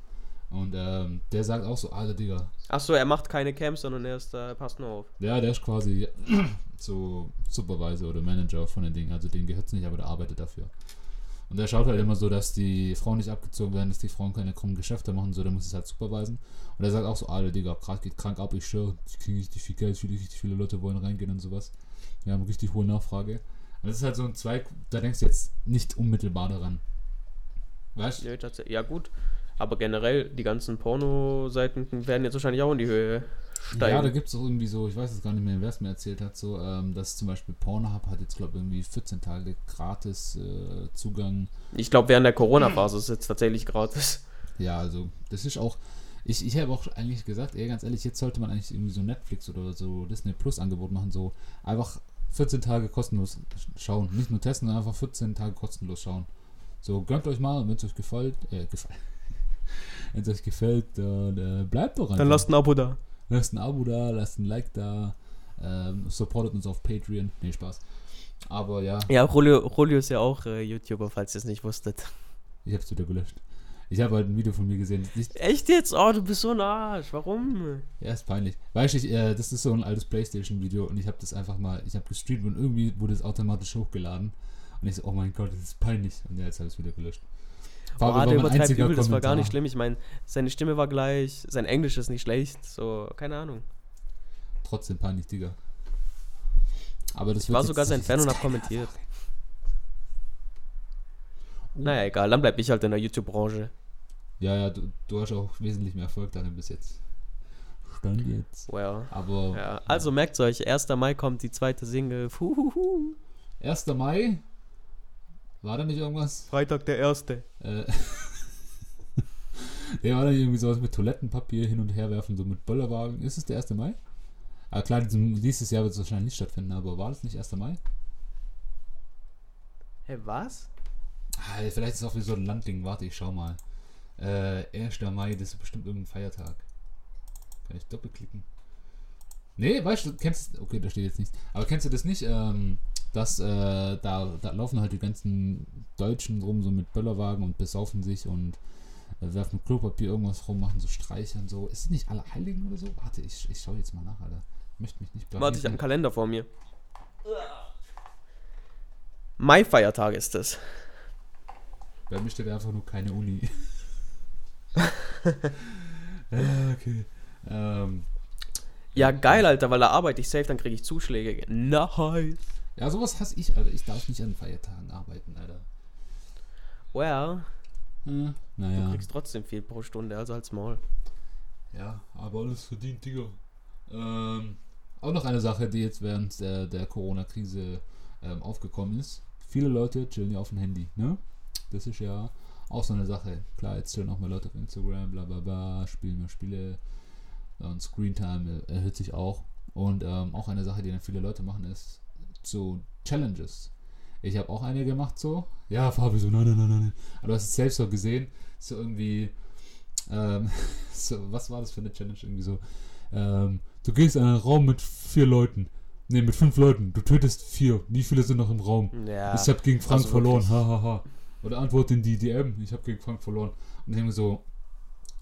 Und ähm, der sagt auch so, Alter, Digga, Achso, er macht keine Camps, sondern er ist, äh, passt nur auf. Ja, der ist quasi so Supervisor oder Manager von den Dingen. Also den gehört es nicht, aber der arbeitet dafür. Und der schaut halt immer so, dass die Frauen nicht abgezogen werden, dass die Frauen keine krummen Geschäfte machen, so, der muss es halt supervisen. Und er sagt auch so, Alter, Digga, gerade geht krank ab, ich schwöre, ich kriege richtig viel Geld, viele, richtig viele Leute wollen reingehen und sowas. Wir haben richtig hohe Nachfrage. Und das ist halt so ein Zweig, da denkst du jetzt nicht unmittelbar daran. Weißt du? Tatsächlich. Ja, gut. Aber generell, die ganzen Porno-Seiten werden jetzt wahrscheinlich auch in die Höhe steigen. Ja, da gibt es auch irgendwie so, ich weiß jetzt gar nicht mehr, wer es mir erzählt hat, so, ähm, dass zum Beispiel Pornhub hat jetzt, glaube ich, irgendwie 14 Tage gratis äh, Zugang. ich glaube, während der Corona-Phase ist es jetzt tatsächlich gratis. Ja, also, das ist auch, ich, ich habe auch eigentlich gesagt, ey, ganz ehrlich, jetzt sollte man eigentlich irgendwie so Netflix oder so Disney Plus Angebot machen, so einfach 14 Tage kostenlos schauen. Nicht nur testen, sondern einfach 14 Tage kostenlos schauen. So, gönnt euch mal, wenn es euch gefällt, äh, gefällt. wenn es euch gefällt, dann äh, bleibt doch einfach. Dann lasst ein Abo da. Lasst ein Abo da, lasst ein Like da, ähm, supportet uns auf Patreon. Nee, Spaß. Aber ja, Ja, Julio, Julio ist ja auch äh, YouTuber, falls ihr es nicht wusstet. ich hab's wieder gelöscht. Ich habe halt ein Video von mir gesehen. Echt jetzt? Oh, du bist so ein Arsch. Warum? ja, ist peinlich. Weißt du, äh, das ist so ein altes Playstation-Video und ich habe das einfach mal, ich habe gestreamt und irgendwie wurde es automatisch hochgeladen. Und ich so, oh mein Gott, das ist peinlich. Und ja, jetzt habe ich es wieder gelöscht. Boah, mein übertreibt übel, das war gar Kommentar. nicht schlimm. Ich meine, seine Stimme war gleich, sein Englisch ist nicht schlecht, so, keine Ahnung. Trotzdem peinlich, Digga. Aber das Ich war sogar sein Fan und hab kommentiert. Naja, egal, dann bleib ich halt in der YouTube-Branche. Ja, ja, du, du hast auch wesentlich mehr Erfolg darin bis jetzt. Stand jetzt. Well. Aber Ja, also merkt euch, 1. Mai kommt die zweite Single. Fuhuhu. 1. Mai? War da nicht irgendwas? Freitag der erste. Äh, der war da irgendwie sowas mit Toilettenpapier hin und her werfen, so mit Bollerwagen. Ist es der 1. Mai? Ah, klar, dieses Jahr wird es wahrscheinlich nicht stattfinden, aber war das nicht 1. Mai? Hä, was? Ah, vielleicht ist es auch wie so ein Landding. Warte, ich schau mal. Äh, 1. Mai, das ist bestimmt irgendein Feiertag. Kann ich doppelklicken? Nee, weißt du, kennst Okay, da steht jetzt nichts. Aber kennst du das nicht? Ähm, dass äh, da, da laufen halt die ganzen Deutschen rum, so mit Böllerwagen und besaufen sich und äh, werfen Klopapier irgendwas rum, machen so Streiche und so. Ist es nicht Allerheiligen oder so? Warte, ich, ich schau jetzt mal nach, Alter. Ich möchte mich nicht Warte, ich hab einen Kalender vor mir. Mai-Feiertag ist es. Bei mir steht einfach nur keine Uni. ja, okay. Ähm, Ja, geil, Alter, weil da arbeite ich safe, dann kriege ich Zuschläge. Nice. ja, sowas hasse ich, Alter. Ich darf nicht an Feiertagen arbeiten, Alter. Well, Hm, du naja. kriegst trotzdem viel pro Stunde, also als Maul. Ja, aber alles verdient, Digga. Ähm, auch noch eine Sache, die jetzt während der, der Corona-Krise ähm, aufgekommen ist. Viele Leute chillen ja auf dem Handy, ne? Das ist ja auch so eine Sache. Klar, jetzt stellen auch mal Leute auf Instagram, bla bla bla, spielen mehr Spiele. Und Screentime erhöht sich auch. Und ähm, auch eine Sache, die dann viele Leute machen, ist so Challenges. Ich habe auch eine gemacht so. Ja, Fabi so, nein, nein, nein, nein. Aber du hast es selbst so gesehen. So irgendwie, ähm, so, was war das für eine Challenge? Irgendwie so, ähm, du gehst in einen Raum mit vier Leuten. Ne, mit fünf Leuten. Du tötest vier. Wie viele sind noch im Raum? Ja. Ich habe gegen Frank also verloren. wirklich. Ha, ha, ha. Oder antwort in die DM. Ich habe gegen Frank verloren. Und ich denke so,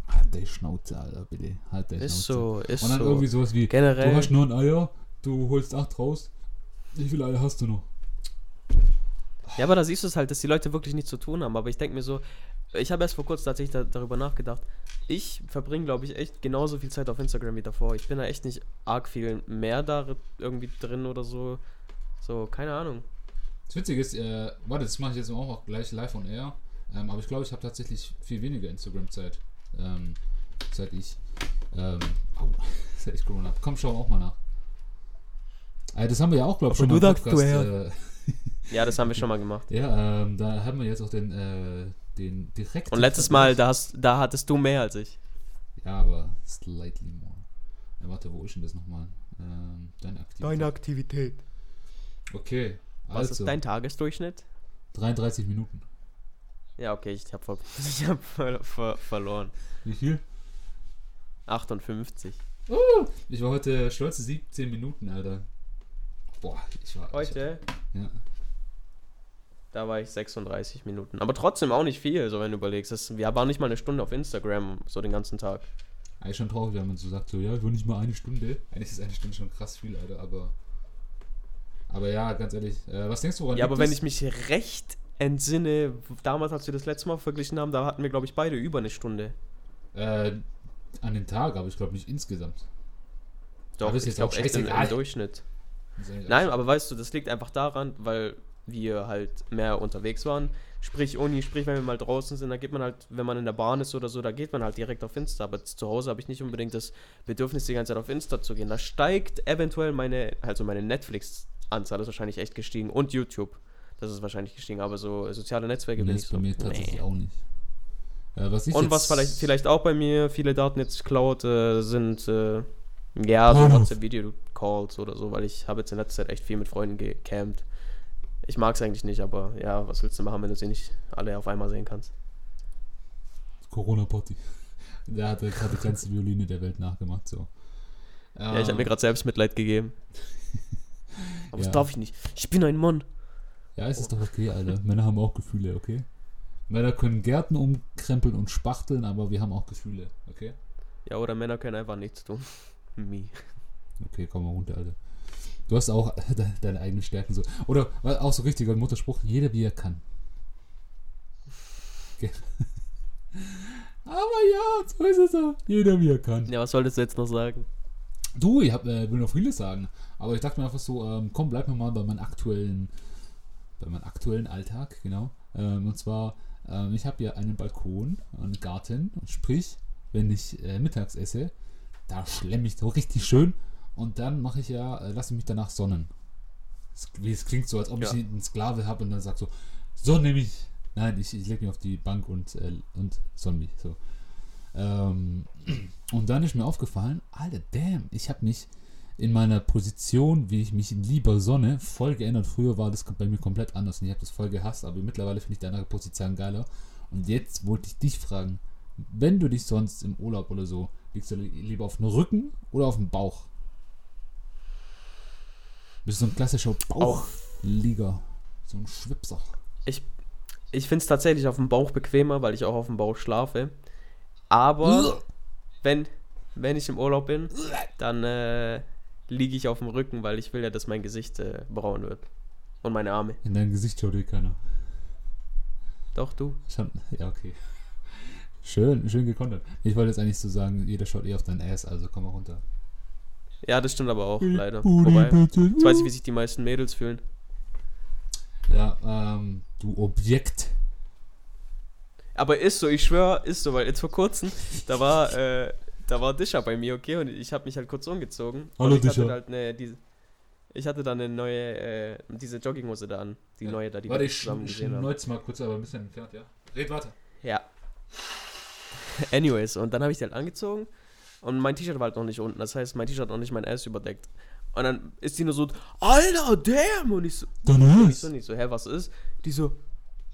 halt die Schnauze, Alter, bitte. Halt die Ist Schnauze. so, ist Und dann so. irgendwie sowas wie, Generell. du hast nur ein Eier, du holst acht raus. Wie viele Eier hast du noch? Ja, aber da siehst du es halt, dass die Leute wirklich nichts zu tun haben. Aber ich denke mir so, ich habe erst vor kurzem tatsächlich da, darüber nachgedacht. Ich verbringe, glaube ich, echt genauso viel Zeit auf Instagram wie davor. Ich bin da echt nicht arg viel mehr da irgendwie drin oder so. So, keine Ahnung. Das Witzige ist, äh, warte, das mache ich jetzt auch gleich live on air. Ähm, aber ich glaube, ich habe tatsächlich viel weniger Instagram-Zeit. Ähm, seit ich, ähm, au, seit ich Corona habe. Komm, schau auch mal nach. Äh, das haben wir ja auch, glaube ich, schon mal Podcast, äh, Ja, das haben wir schon mal gemacht. Ja, ähm, da haben wir jetzt auch den, äh, den direkten. Und letztes Mal, da, hast, da hattest du mehr als ich. Ja, aber slightly more. Ja, warte, wo ist denn das nochmal? Ähm, deine Aktivität. Aktivität. Okay, Was also, ist dein Tagesdurchschnitt? 33 Minuten. Ja, okay, ich habe ver ich hab ver ver verloren. Wie viel? 58. Ich war heute stolze 17 Minuten, Alter. Boah, ich war. Heute? Ich, ja. Da war ich 36 Minuten. Aber trotzdem auch nicht viel, so wenn du überlegst. Das, wir waren nicht mal eine Stunde auf Instagram, so den ganzen Tag. Eigentlich schon traurig, wenn man so sagt, so, ja, ich will nicht mal eine Stunde. Eigentlich ist eine Stunde schon krass viel, Alter, aber. Aber ja, ganz ehrlich, äh, was denkst du, woran Ja, aber wenn es? ich mich recht entsinne, damals, als wir das letzte Mal verglichen haben, da hatten wir, glaube ich, beide über eine Stunde. Äh, an den Tag, aber ich glaube nicht insgesamt. Doch, Aber ist ich jetzt glaube auch echt im, im Durchschnitt. Nein, aber weißt du, das liegt einfach daran, weil wir halt mehr unterwegs waren. Sprich Uni, sprich, wenn wir mal draußen sind, da geht man halt, wenn man in der Bahn ist oder so, da geht man halt direkt auf Insta. Aber zu Hause habe ich nicht unbedingt das Bedürfnis, die ganze Zeit auf Insta zu gehen. Da steigt eventuell meine, also meine Netflix-Anzahl ist wahrscheinlich echt gestiegen und YouTube. Das ist wahrscheinlich gestiegen, aber so soziale Netzwerke Nee, bin ist ich bei so. mir tatsächlich nee. auch nicht. Äh, was Und was vielleicht, vielleicht auch bei mir viele Daten jetzt klaut, äh, sind äh, ja so. WhatsApp-Video-Calls oder so, weil ich habe jetzt in letzter Zeit echt viel mit Freunden gecampt. Ich mag es eigentlich nicht, aber ja, was willst du machen, wenn du sie nicht alle auf einmal sehen kannst? Corona-Party. Der hatte gerade die kleinste Violine der Welt nachgemacht, so. Ja, ich habe mir gerade selbst Mitleid gegeben. Aber Ja. das darf ich nicht. Ich bin ein Mann. Ja, es ist doch okay, Alter. Männer haben auch Gefühle, okay? Männer können Gärten umkrempeln und spachteln, aber wir haben auch Gefühle, okay? Ja, oder Männer können einfach nichts tun. Me. Okay, komm mal runter, Alter. Du hast auch de deine eigenen Stärken so. Oder auch so richtiger Mutterspruch, jeder wie er kann. Okay. Aber ja, so ist es so. Jeder wie er kann. Ja, was solltest du jetzt noch sagen? Du, ich hab, äh, will noch vieles sagen, aber ich dachte mir einfach so, ähm, komm, bleib mir mal bei meinem aktuellen, bei meinem aktuellen Alltag, genau. Ähm, und zwar, ähm, ich habe ja einen Balkon, einen Garten, und sprich, wenn ich äh, mittags esse, da schlemme ich so richtig schön und dann mache ich ja, äh, lasse ich mich danach sonnen. Es, wie es klingt so, als ob Ja. ich einen Sklave habe und dann sag so, sonne mich. Nein, ich, ich lege mich auf die Bank und, äh, und sonne mich, so. Ähm, und dann ist mir aufgefallen, Alter, damn, ich habe mich in meiner Position, wie ich mich lieber sonne, voll geändert. Früher war das bei mir komplett anders und ich habe das voll gehasst, aber mittlerweile finde ich deine Position geiler. Und jetzt wollte ich dich fragen, wenn du dich sonst im Urlaub oder so, liegst du li- lieber auf dem Rücken oder auf dem Bauch? Bist du so ein klassischer Bauchlieger, so ein Schwipser. Ich finde es tatsächlich auf dem Bauch bequemer, weil ich auch auf dem Bauch schlafe. Aber wenn, wenn ich im Urlaub bin, dann äh, liege ich auf dem Rücken, weil ich will ja, dass mein Gesicht äh, braun wird. Und meine Arme. In dein Gesicht schaut eh keiner. Doch, du. Schon, ja, okay. Schön, schön gekontert. Ich wollte jetzt eigentlich so sagen, jeder schaut eh auf dein Ass, also komm mal runter. Ja, das stimmt aber auch, leider. Wobei, jetzt weiß ich, wie sich die meisten Mädels fühlen. Ja, ähm, du Objekt. Aber ist so, ich schwöre, ist so, weil jetzt vor kurzem, da war, äh, da war Discher bei mir, okay, und ich habe mich halt kurz umgezogen. Hallo, und ich hatte halt eine, diese, ich hatte dann eine neue, äh, diese Jogginghose da an. Die neue da, die Warte, ich zusammen gesehen haben. schneuz mal kurz, aber ein bisschen entfernt, ja? Red weiter. Ja. Anyways, und dann habe ich die halt angezogen und mein T-Shirt war halt noch nicht unten. Das heißt, mein T-Shirt hat noch nicht mein Ass überdeckt. Und dann ist die nur so, Alter, damn! Und ich so, Dann ich so nicht so, hä, was ist? Die so,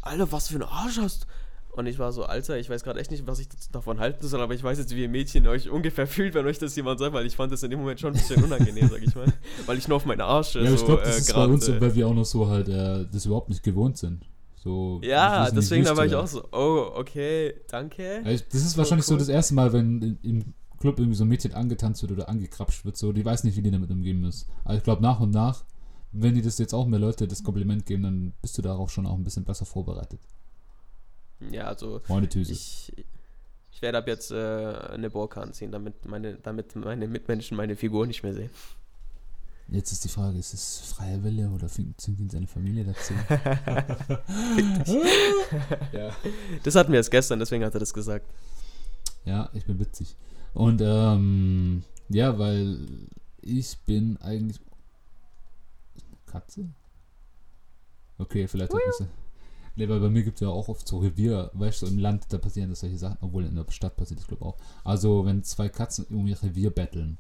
Alter, was für ein Arsch hast Und ich war so, Alter, ich weiß gerade echt nicht, was ich davon halten soll, aber ich weiß jetzt, wie ihr Mädchen euch ungefähr fühlt, wenn euch das jemand sagt, weil ich fand das in dem Moment schon ein bisschen unangenehm, sag ich mal. Weil ich nur auf meine Arsche Ja, ich so glaube, das äh, ist bei grad, uns, so, äh, weil wir auch noch so halt äh, das überhaupt nicht gewohnt sind. So, Ja, deswegen da war ich auch so, oh, okay, danke. Also, das ist So wahrscheinlich so cool. das erste Mal, wenn im Club irgendwie so ein Mädchen angetanzt wird oder angekrapscht wird, so, die weiß nicht, wie die damit umgehen muss. Also ich glaube, nach und nach, wenn die das jetzt auch mehr Leute das Kompliment geben, dann bist du darauf schon auch ein bisschen besser vorbereitet. Ja, also Meine Tüse. ich, ich werde ab jetzt äh, eine Burka anziehen, damit meine, damit meine Mitmenschen meine Figur nicht mehr sehen. Jetzt ist die Frage, ist es freier Wille oder zwingt ihn seine Familie dazu? ja. Das hatten wir erst gestern, deswegen hat er das gesagt. Ja, ich bin witzig. Und ähm, ja, weil ich bin eigentlich. Katze? Okay, vielleicht hat mich. Nee, weil bei mir gibt es ja auch oft so Revier, weißt du, im Land, da passieren das solche Sachen, obwohl in der Stadt passiert das, glaube ich, auch. Also, wenn zwei Katzen um ihr Revier betteln.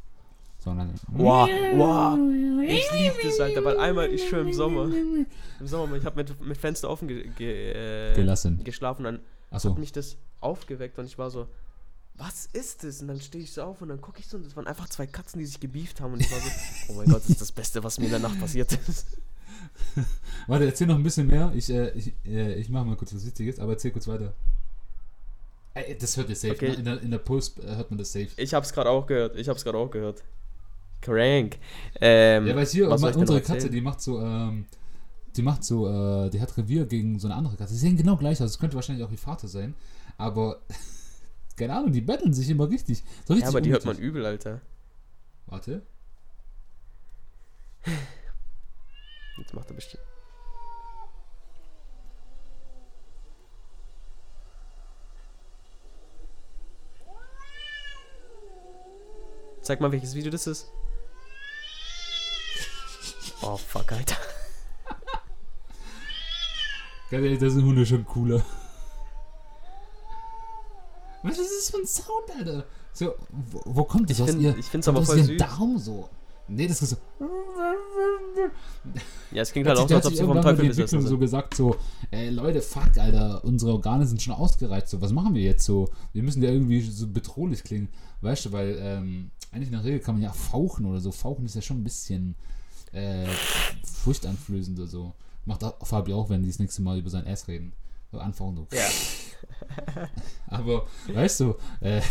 Sondern. Wow, wow. Ich liebe das, Alter, weil einmal, ich schwöre im Sommer, im Sommer, ich habe mit, mit Fenster offen ge, ge, äh, Gelassen. geschlafen, dann Achso. hat mich das aufgeweckt und ich war so, was ist das? Und dann stehe ich so auf und dann gucke ich so und das waren einfach zwei Katzen, die sich gebieft haben und ich war so, oh mein Gott, das ist das Beste, was mir in der Nacht passiert ist. Warte, erzähl noch ein bisschen mehr. Ich, äh, ich, äh, ich mache mal kurz was Witziges, aber erzähl kurz weiter. Äh, das hört ihr safe. Okay. ne? In, der, in der Post äh, hört man das safe. Ich hab's gerade auch gehört, ich hab's gerade auch gehört. Crank. Ähm, Ja, weil hier, was unsere Katze, die macht so, ähm, die macht so, äh, die hat Revier gegen so eine andere Katze. Die sehen genau gleich aus. Es könnte wahrscheinlich auch ihr Vater sein. Aber, keine Ahnung, die betteln sich immer richtig. So richtig ja, aber die hört man unnötig. übel, Alter. Warte. Jetzt macht er bestimmt. Zeig mal, welches Video das ist. Oh, fuck, Alter. Ganz ehrlich, da sind Hunde schon cooler. Was ist das für ein Sound, Alter? So, wo, wo kommt das Ich aus find- ihr? ich find's kommt aber voll süß. Darm so. Nee, das ist so. Ja, es klingt halt auch so, als ob sie vom Teufel besessen Entwicklung so sind. gesagt, so, ey Leute, fuck, Alter, unsere Organe sind schon ausgereizt, so, was machen wir jetzt so? Wir müssen ja irgendwie so bedrohlich klingen, weißt du, weil ähm, eigentlich in der Regel kann man ja fauchen oder so. Fauchen ist ja schon ein bisschen äh, furchteinflößend oder so. Macht auch Fabi auch, wenn die das nächste Mal über sein Ass reden. So anfauchen so. Ja. Aber, weißt du, äh,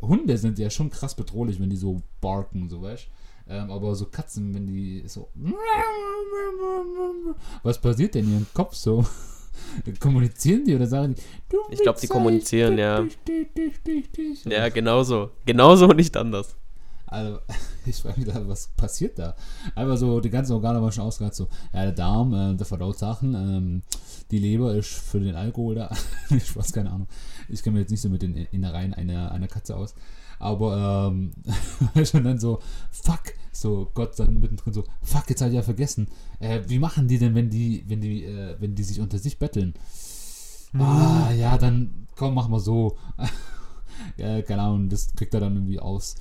Hunde sind ja schon krass bedrohlich, wenn die so barken, so, weißt ähm, aber so Katzen, wenn die so. Was passiert denn in ihrem Kopf so? Kommunizieren die oder sagen die, du Ich glaub, die kommunizieren, ja. Ja, genauso. Genauso und nicht anders. Also, ich frage mich da, was passiert da? Einfach so, die ganzen Organe waren schon ausgereizt, so, ja, der Darm, äh, der verdaut Sachen, ähm, die Leber ist für den Alkohol da. ich weiß keine Ahnung. Ich kenne mich jetzt nicht so mit den Innereien einer, einer Katze aus. Aber, ähm, schon dann so, fuck, so Gott dann mittendrin so, fuck, jetzt ich ja vergessen. Äh, wie machen die denn, wenn die, wenn die, äh, wenn die sich unter sich betteln? Ah, ja, dann komm, mach mal so. ja, keine Ahnung, das kriegt er dann irgendwie aus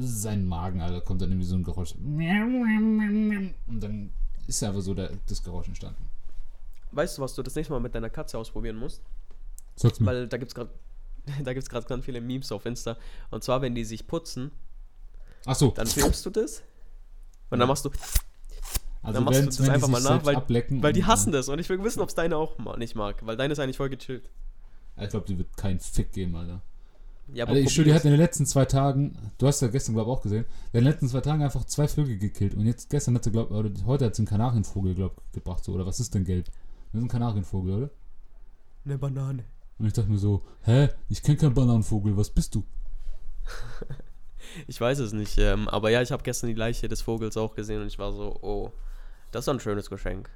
seinen Magen, Alter, kommt dann irgendwie so ein Geräusch. Und dann ist einfach so der, das Geräusch entstanden. Weißt du, was du das nächste Mal mit deiner Katze ausprobieren musst? Sag's mir. Weil da gibt's gerade da gibt's gerade ganz viele Memes auf Insta. Und zwar, wenn die sich putzen, Achso, dann filmst du das. Und dann machst du, also dann machst du das einfach mal nach, weil- weil die hassen das. Und ich will wissen, ob es deine auch nicht mag. Weil deine ist eigentlich voll gechillt. Ich glaube, die wird keinen Fick geben, Alter. Ja, aber Alter, ich schwöre, die hat in den letzten zwei Tagen, du hast ja gestern, glaube ich, auch gesehen, in den letzten zwei Tagen einfach zwei Vögel gekillt. Und jetzt, gestern hat sie, glaube oder heute hat sie einen Kanarienvogel, glaube ich, gebracht, so. Oder was ist denn gelb? Das ist ein Kanarienvogel, oder? Eine Banane. Und ich dachte mir so, hä, ich kenne keinen Bananenvogel, was bist du? Ich weiß es nicht. Ähm, aber ja, ich habe gestern die Leiche des Vogels auch gesehen und ich war so, oh, das ist ein schönes Geschenk.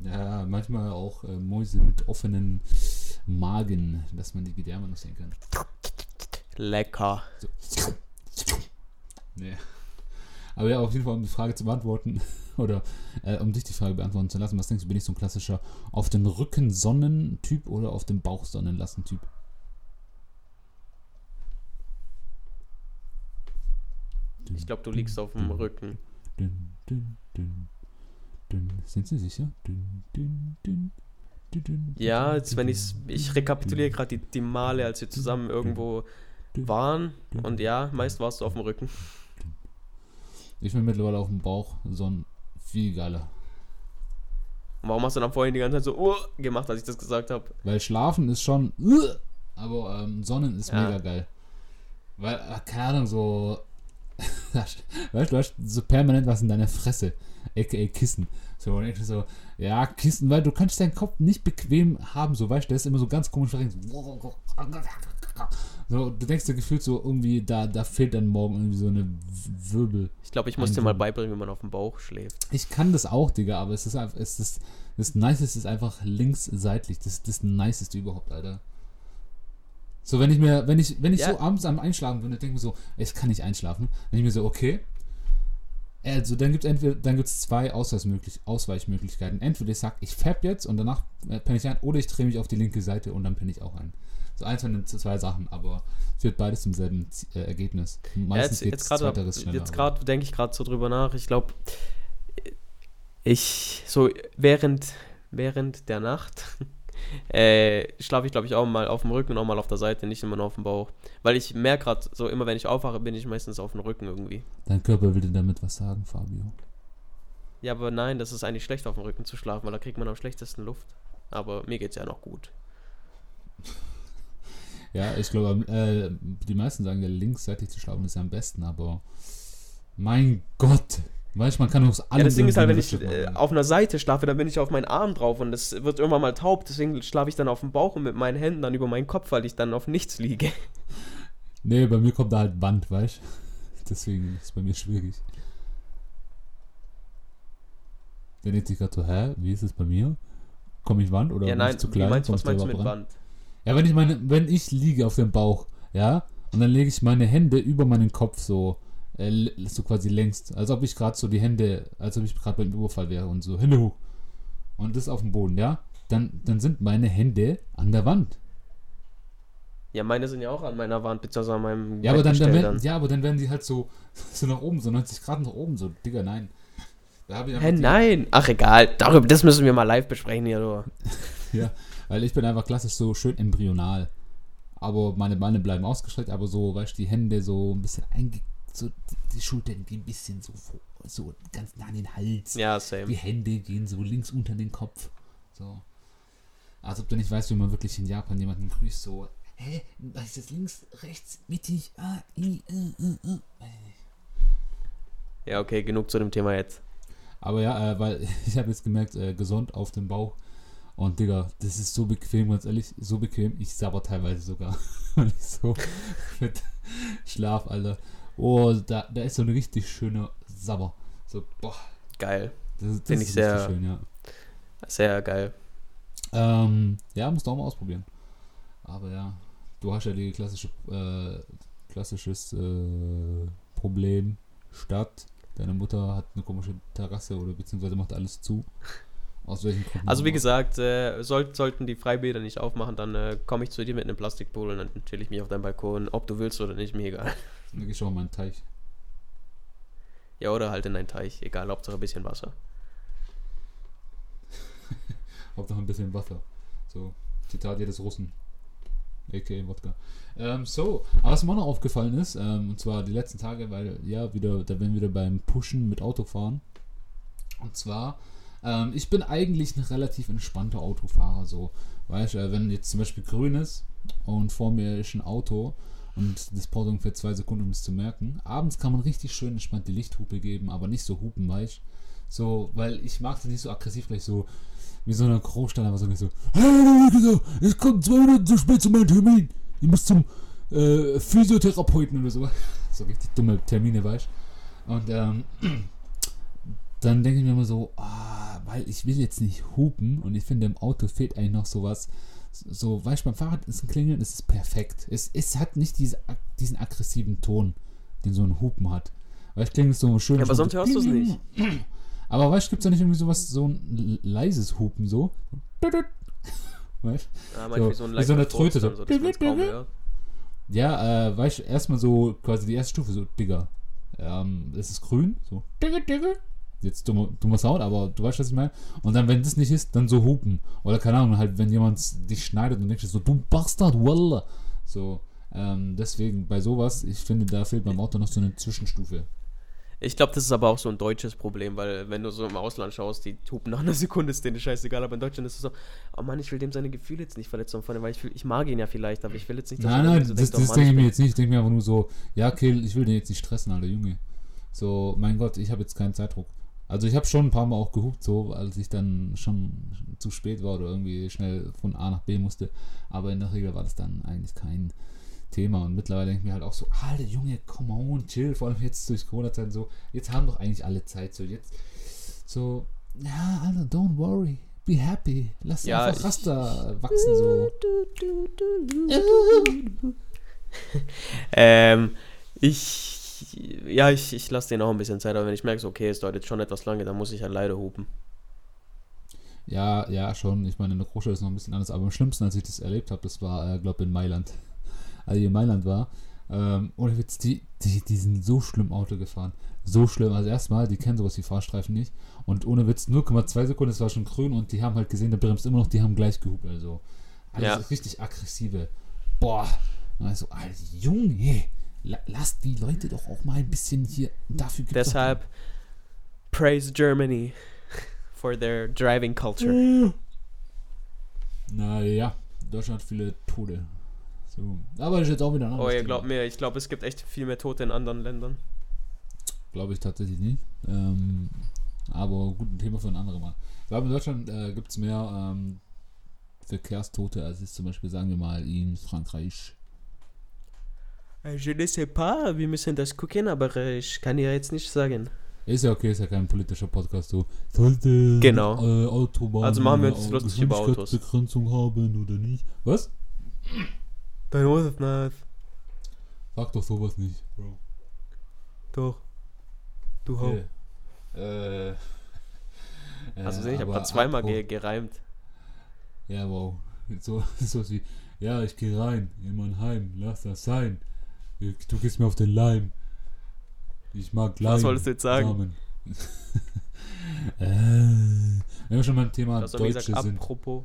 Ja, manchmal auch äh, Mäuse mit offenen Magen, dass man die Gedärme noch sehen kann. Lecker. So. Nee. Aber ja, auf jeden Fall, um die Frage zu beantworten, oder äh, um dich die Frage beantworten zu lassen, was denkst du, bin ich so ein klassischer auf den Rücken Sonnentyp oder auf dem Bauch Sonnen lassen Typ? Ich glaube, du liegst auf dem Rücken. Dün, dün, dün. Sind Sie sicher? Ja, jetzt, wenn ich's, ich rekapituliere gerade die, die Male, als wir zusammen irgendwo waren. Und ja, meist warst du auf dem Rücken. Ich bin mittlerweile auf dem Bauch, so ein viel geiler. Und warum hast du dann vorhin die ganze Zeit so uh, gemacht, als ich das gesagt habe? Weil Schlafen ist schon, uh, aber ähm, Sonnen ist Ja. mega geil. Weil, äh, keine Ahnung, so, weißt du, du hast so permanent was in deiner Fresse, aka Kissen. So, und ich so, ja, Kissen, weil du kannst deinen Kopf nicht bequem haben, so, weißt du, der ist immer so ganz komisch verrenkt. So, so, du denkst dir gefühlt so irgendwie, da, da fehlt dann morgen irgendwie so eine Wirbel. Ich glaube, ich muss dir mal beibringen, wie man auf dem Bauch schläft. Ich kann das auch, Digga, aber es ist einfach, es ist, das Niceste ist einfach links-seitlich. Das ist das Niceste überhaupt, Alter. So, wenn ich mir, wenn ich, wenn ich Ja. so abends am Einschlafen bin, dann denke ich mir so, ich kann nicht einschlafen. Dann ich mir so, okay. Also, dann gibt es entweder, dann gibt es zwei Ausweichmöglich Ausweichmöglichkeiten. Entweder ich sag, ich fab jetzt und danach äh, penne ich ein, oder ich drehe mich auf die linke Seite und dann penne ich auch ein. So eins von den zwei Sachen, aber führt beides zum selben äh, Ergebnis. Ja, Meistens jetzt geht jetzt jetzt aber- gerade denke ich gerade so drüber nach. Ich glaube, ich so während während der Nacht äh, schlafe ich glaube ich auch mal auf dem Rücken und auch mal auf der Seite, nicht immer nur auf dem Bauch, weil ich merke gerade so immer wenn ich aufwache, bin ich meistens auf dem Rücken irgendwie. Dein Körper will dir damit was sagen, Fabio. Ja, aber nein, das ist eigentlich schlecht auf dem Rücken zu schlafen, weil da kriegt man am schlechtesten Luft. Aber mir geht's ja noch gut. Ja, ich glaube, äh, die meisten sagen ja, linksseitig zu schlafen ist ja am besten, aber mein Gott, weißt du, man kann aus allem Ja, das Ding ist halt, wenn ich äh, machen. auf einer Seite schlafe, dann bin ich auf meinen Arm drauf und das wird irgendwann mal taub. Deswegen schlafe ich dann auf dem Bauch und mit meinen Händen dann über meinen Kopf, weil ich dann auf nichts liege. Nee, bei mir kommt da halt Wand, weißt du? Deswegen ist es bei mir schwierig. Der denkt sich gerade so, hä, wie ist es bei mir? Komme ich Wand oder ja, bin nein, ich zu klein? meinst, was meinst du mit? Wand? Ja, wenn ich meine, wenn ich liege auf dem Bauch, ja, und dann lege ich meine Hände über meinen Kopf so, äh, so quasi längst, als ob ich gerade so die Hände, als ob ich gerade beim Überfall wäre und so Hände hoch. Und das auf dem Boden, ja, dann, dann sind meine Hände an der Wand. Ja, meine sind ja auch an meiner Wand, beziehungsweise an meinem Ja, aber dann, dann, werden, ja, aber dann werden die halt so, so nach oben, so 90 Grad nach oben, so, Digga, nein. Da Hä, nein. Ach, egal. Darüber, das müssen wir mal live besprechen hier, du. Ja, weil ich bin einfach klassisch so schön embryonal. Aber meine Beine bleiben ausgestreckt, aber so, weißt du, die Hände so ein bisschen einge... So, die, die Schultern gehen ein bisschen so, vor- so ganz nah an den Hals. Ja, Die same. Hände gehen so links unter den Kopf. So. Als ob du nicht weißt, wie man wirklich in Japan jemanden grüßt, so. Hä? Was ist das links, rechts, mittig? Ah, i, äh, äh, äh. Ja, okay, genug zu dem Thema jetzt. Aber ja, äh, weil ich habe jetzt gemerkt, äh, gesund auf dem Bauch. Und Digga, das ist so bequem, ganz ehrlich, so bequem. Ich sabber teilweise sogar, weil ich so mit Schlaf, Alter. Oh, da, da ist so eine richtig schöne Sabber. So, boah, Geil. das, ist- das Find ist ich sehr- schön, ja. Sehr geil. Ähm, ja, musst du auch mal ausprobieren. Aber ja, du hast ja die klassische, äh, klassisches äh, Problem. Stadt, deine Mutter hat eine komische Terrasse oder beziehungsweise macht alles zu. Aus welchen Gründen? Also wie gesagt, äh, soll, sollten die Freibäder nicht aufmachen, dann äh, komme ich zu dir mit einem Plastikpool und dann chill ich mich auf deinem Balkon, ob du willst oder nicht, mir egal. Dann geh ich auch mal in den Teich. Ja, oder halt in einen Teich, egal, Hauptsache ein bisschen Wasser. Hauptsache ein bisschen Wasser. So, Zitat jedes Russen. A.k.a. Wodka. Ähm, so, aber was mir auch noch aufgefallen ist, ähm, und zwar die letzten Tage, weil, ja, wieder, da werden wir wieder beim Pushen mit Autofahren. Und zwar, ähm, ich bin eigentlich ein relativ entspannter Autofahrer, so. Weißt du, äh, wenn jetzt zum Beispiel grün ist und vor mir ist ein Auto und das braucht ungefähr zwei Sekunden, um es zu merken. Abends kann man richtig schön entspannt die Lichthupe geben, aber nicht so hupen, weißt? So, weil ich mag das nicht so aggressiv, gleich so, wie so eine Großstadt, aber so so, hey, ich komme zwei Minuten zu spät zu meinem Termin. Ich muss zum äh, Physiotherapeuten oder so. So richtig dumme Termine, weißt du? Und ähm, dann denke ich mir immer so, ah, weil ich will jetzt nicht hupen und ich finde im Auto fehlt eigentlich noch sowas. So, weißt du, beim Fahrrad ist ein Klingeln, es ist perfekt. Es, es hat nicht diese, diesen aggressiven Ton, den so ein Hupen hat. Weil ich klingt so schön. Ja, aber sonst so, hörst du es nicht. Aber weißt du, gibt es da nicht irgendwie sowas, so ein leises Hupen so? Weißt Ja, So, so, ein wie so eine Tröte, so. kaum. Ja, äh, weißt du, erstmal so quasi die erste Stufe, so Digga. Ähm, es ist grün, so Digga, Digga. Jetzt dummer, dummer Sound, aber du weißt, was ich meine. Und dann, wenn das nicht ist, dann so hupen. Oder keine Ahnung, halt, wenn jemand dich schneidet und denkst du so, du Bastard, Wallah. So, ähm, deswegen bei sowas, ich finde, da fehlt beim Auto noch so eine Zwischenstufe. Ich glaube, das ist aber auch so ein deutsches Problem, weil wenn du so im Ausland schaust, die hupen nach einer Sekunde, ist denen scheißegal, aber in Deutschland ist es so, oh Mann, ich will dem seine Gefühle jetzt nicht verletzen, weil ich, fühl, ich mag ihn ja vielleicht, aber ich will jetzt nicht, Nein, er nein, irgendwie so das, denkt, oh das Mann, denke ich mir jetzt nicht. Ich denke mir einfach nur so, ja, Kill, ich will den jetzt nicht stressen, alter Junge. So, mein Gott, ich habe jetzt keinen Zeitdruck. Also ich habe schon ein paar Mal auch gehupt, so, als ich dann schon zu spät war oder irgendwie schnell von A nach B musste. Aber in der Regel war das dann eigentlich kein Thema. Und mittlerweile denke ich mir halt auch so, alter Junge, come on, chill. Vor allem jetzt durch Corona-Zeiten so, jetzt haben doch eigentlich alle Zeit. So, jetzt, so, ja, Alter, don't worry. Be happy. Lass Ja, einfach Raster wachsen, so. Ähm, ich, ja, ich, ich lasse den auch ein bisschen Zeit, aber wenn ich merke, so, okay, es dauert jetzt schon etwas lange, dann muss ich halt leider hupen. Ja, ja, schon. Ich meine, in der Großstadt ist noch ein bisschen anders. Aber am schlimmsten, als ich das erlebt habe, das war, äh, glaube in Mailand. Als ich in Mailand war. Ähm, ohne Witz, die, die, die sind so schlimm Auto gefahren. So schlimm. Also erstmal, die kennen sowas wie Fahrstreifen nicht. Und ohne Witz, 0,2 Sekunden, es war schon grün und die haben halt gesehen, der bremst immer noch, die haben gleich gehupt. Also, alles Ja. richtig aggressive. Boah. Also, Alter, Junge, lasst die Leute doch auch mal ein bisschen hier. Dafür Deshalb, praise Germany for their driving culture. Naja, Deutschland hat viele Tode. So. Aber das ist jetzt auch wieder ein Oh, ihr Thema. glaubt mir, ich glaube, es gibt echt viel mehr Tote in anderen Ländern. Glaube ich tatsächlich nicht. Ähm, aber gut, ein Thema für ein anderes Mal. Ich glaube, in Deutschland äh, gibt es mehr ähm, Verkehrstote, als es zum Beispiel, sagen wir mal, in Frankreich. Äh, Je ne sais pas, wir müssen das gucken, aber äh, ich kann dir jetzt nicht sagen. Ist ja okay, ist ja kein politischer Podcast. So, sollte Genau. äh, Autobahn Also machen wir uns äh, lustig über Autos. Geschwindigkeitsbegrenzung haben oder nicht? Was? Dein Josef, nein. Sag doch sowas nicht, Bro. Doch. Du hau. Äh, Also äh, ich habe gerade zweimal ge gereimt. Ja, wow. So, so wie, ja, ich gehe rein in mein Heim, lass das sein. Du gehst mir auf den Leim. Ich mag Leim. Was wolltest du jetzt sagen? Äh, wenn wir schon beim Thema Das Deutsche gesagt, sind. apropos.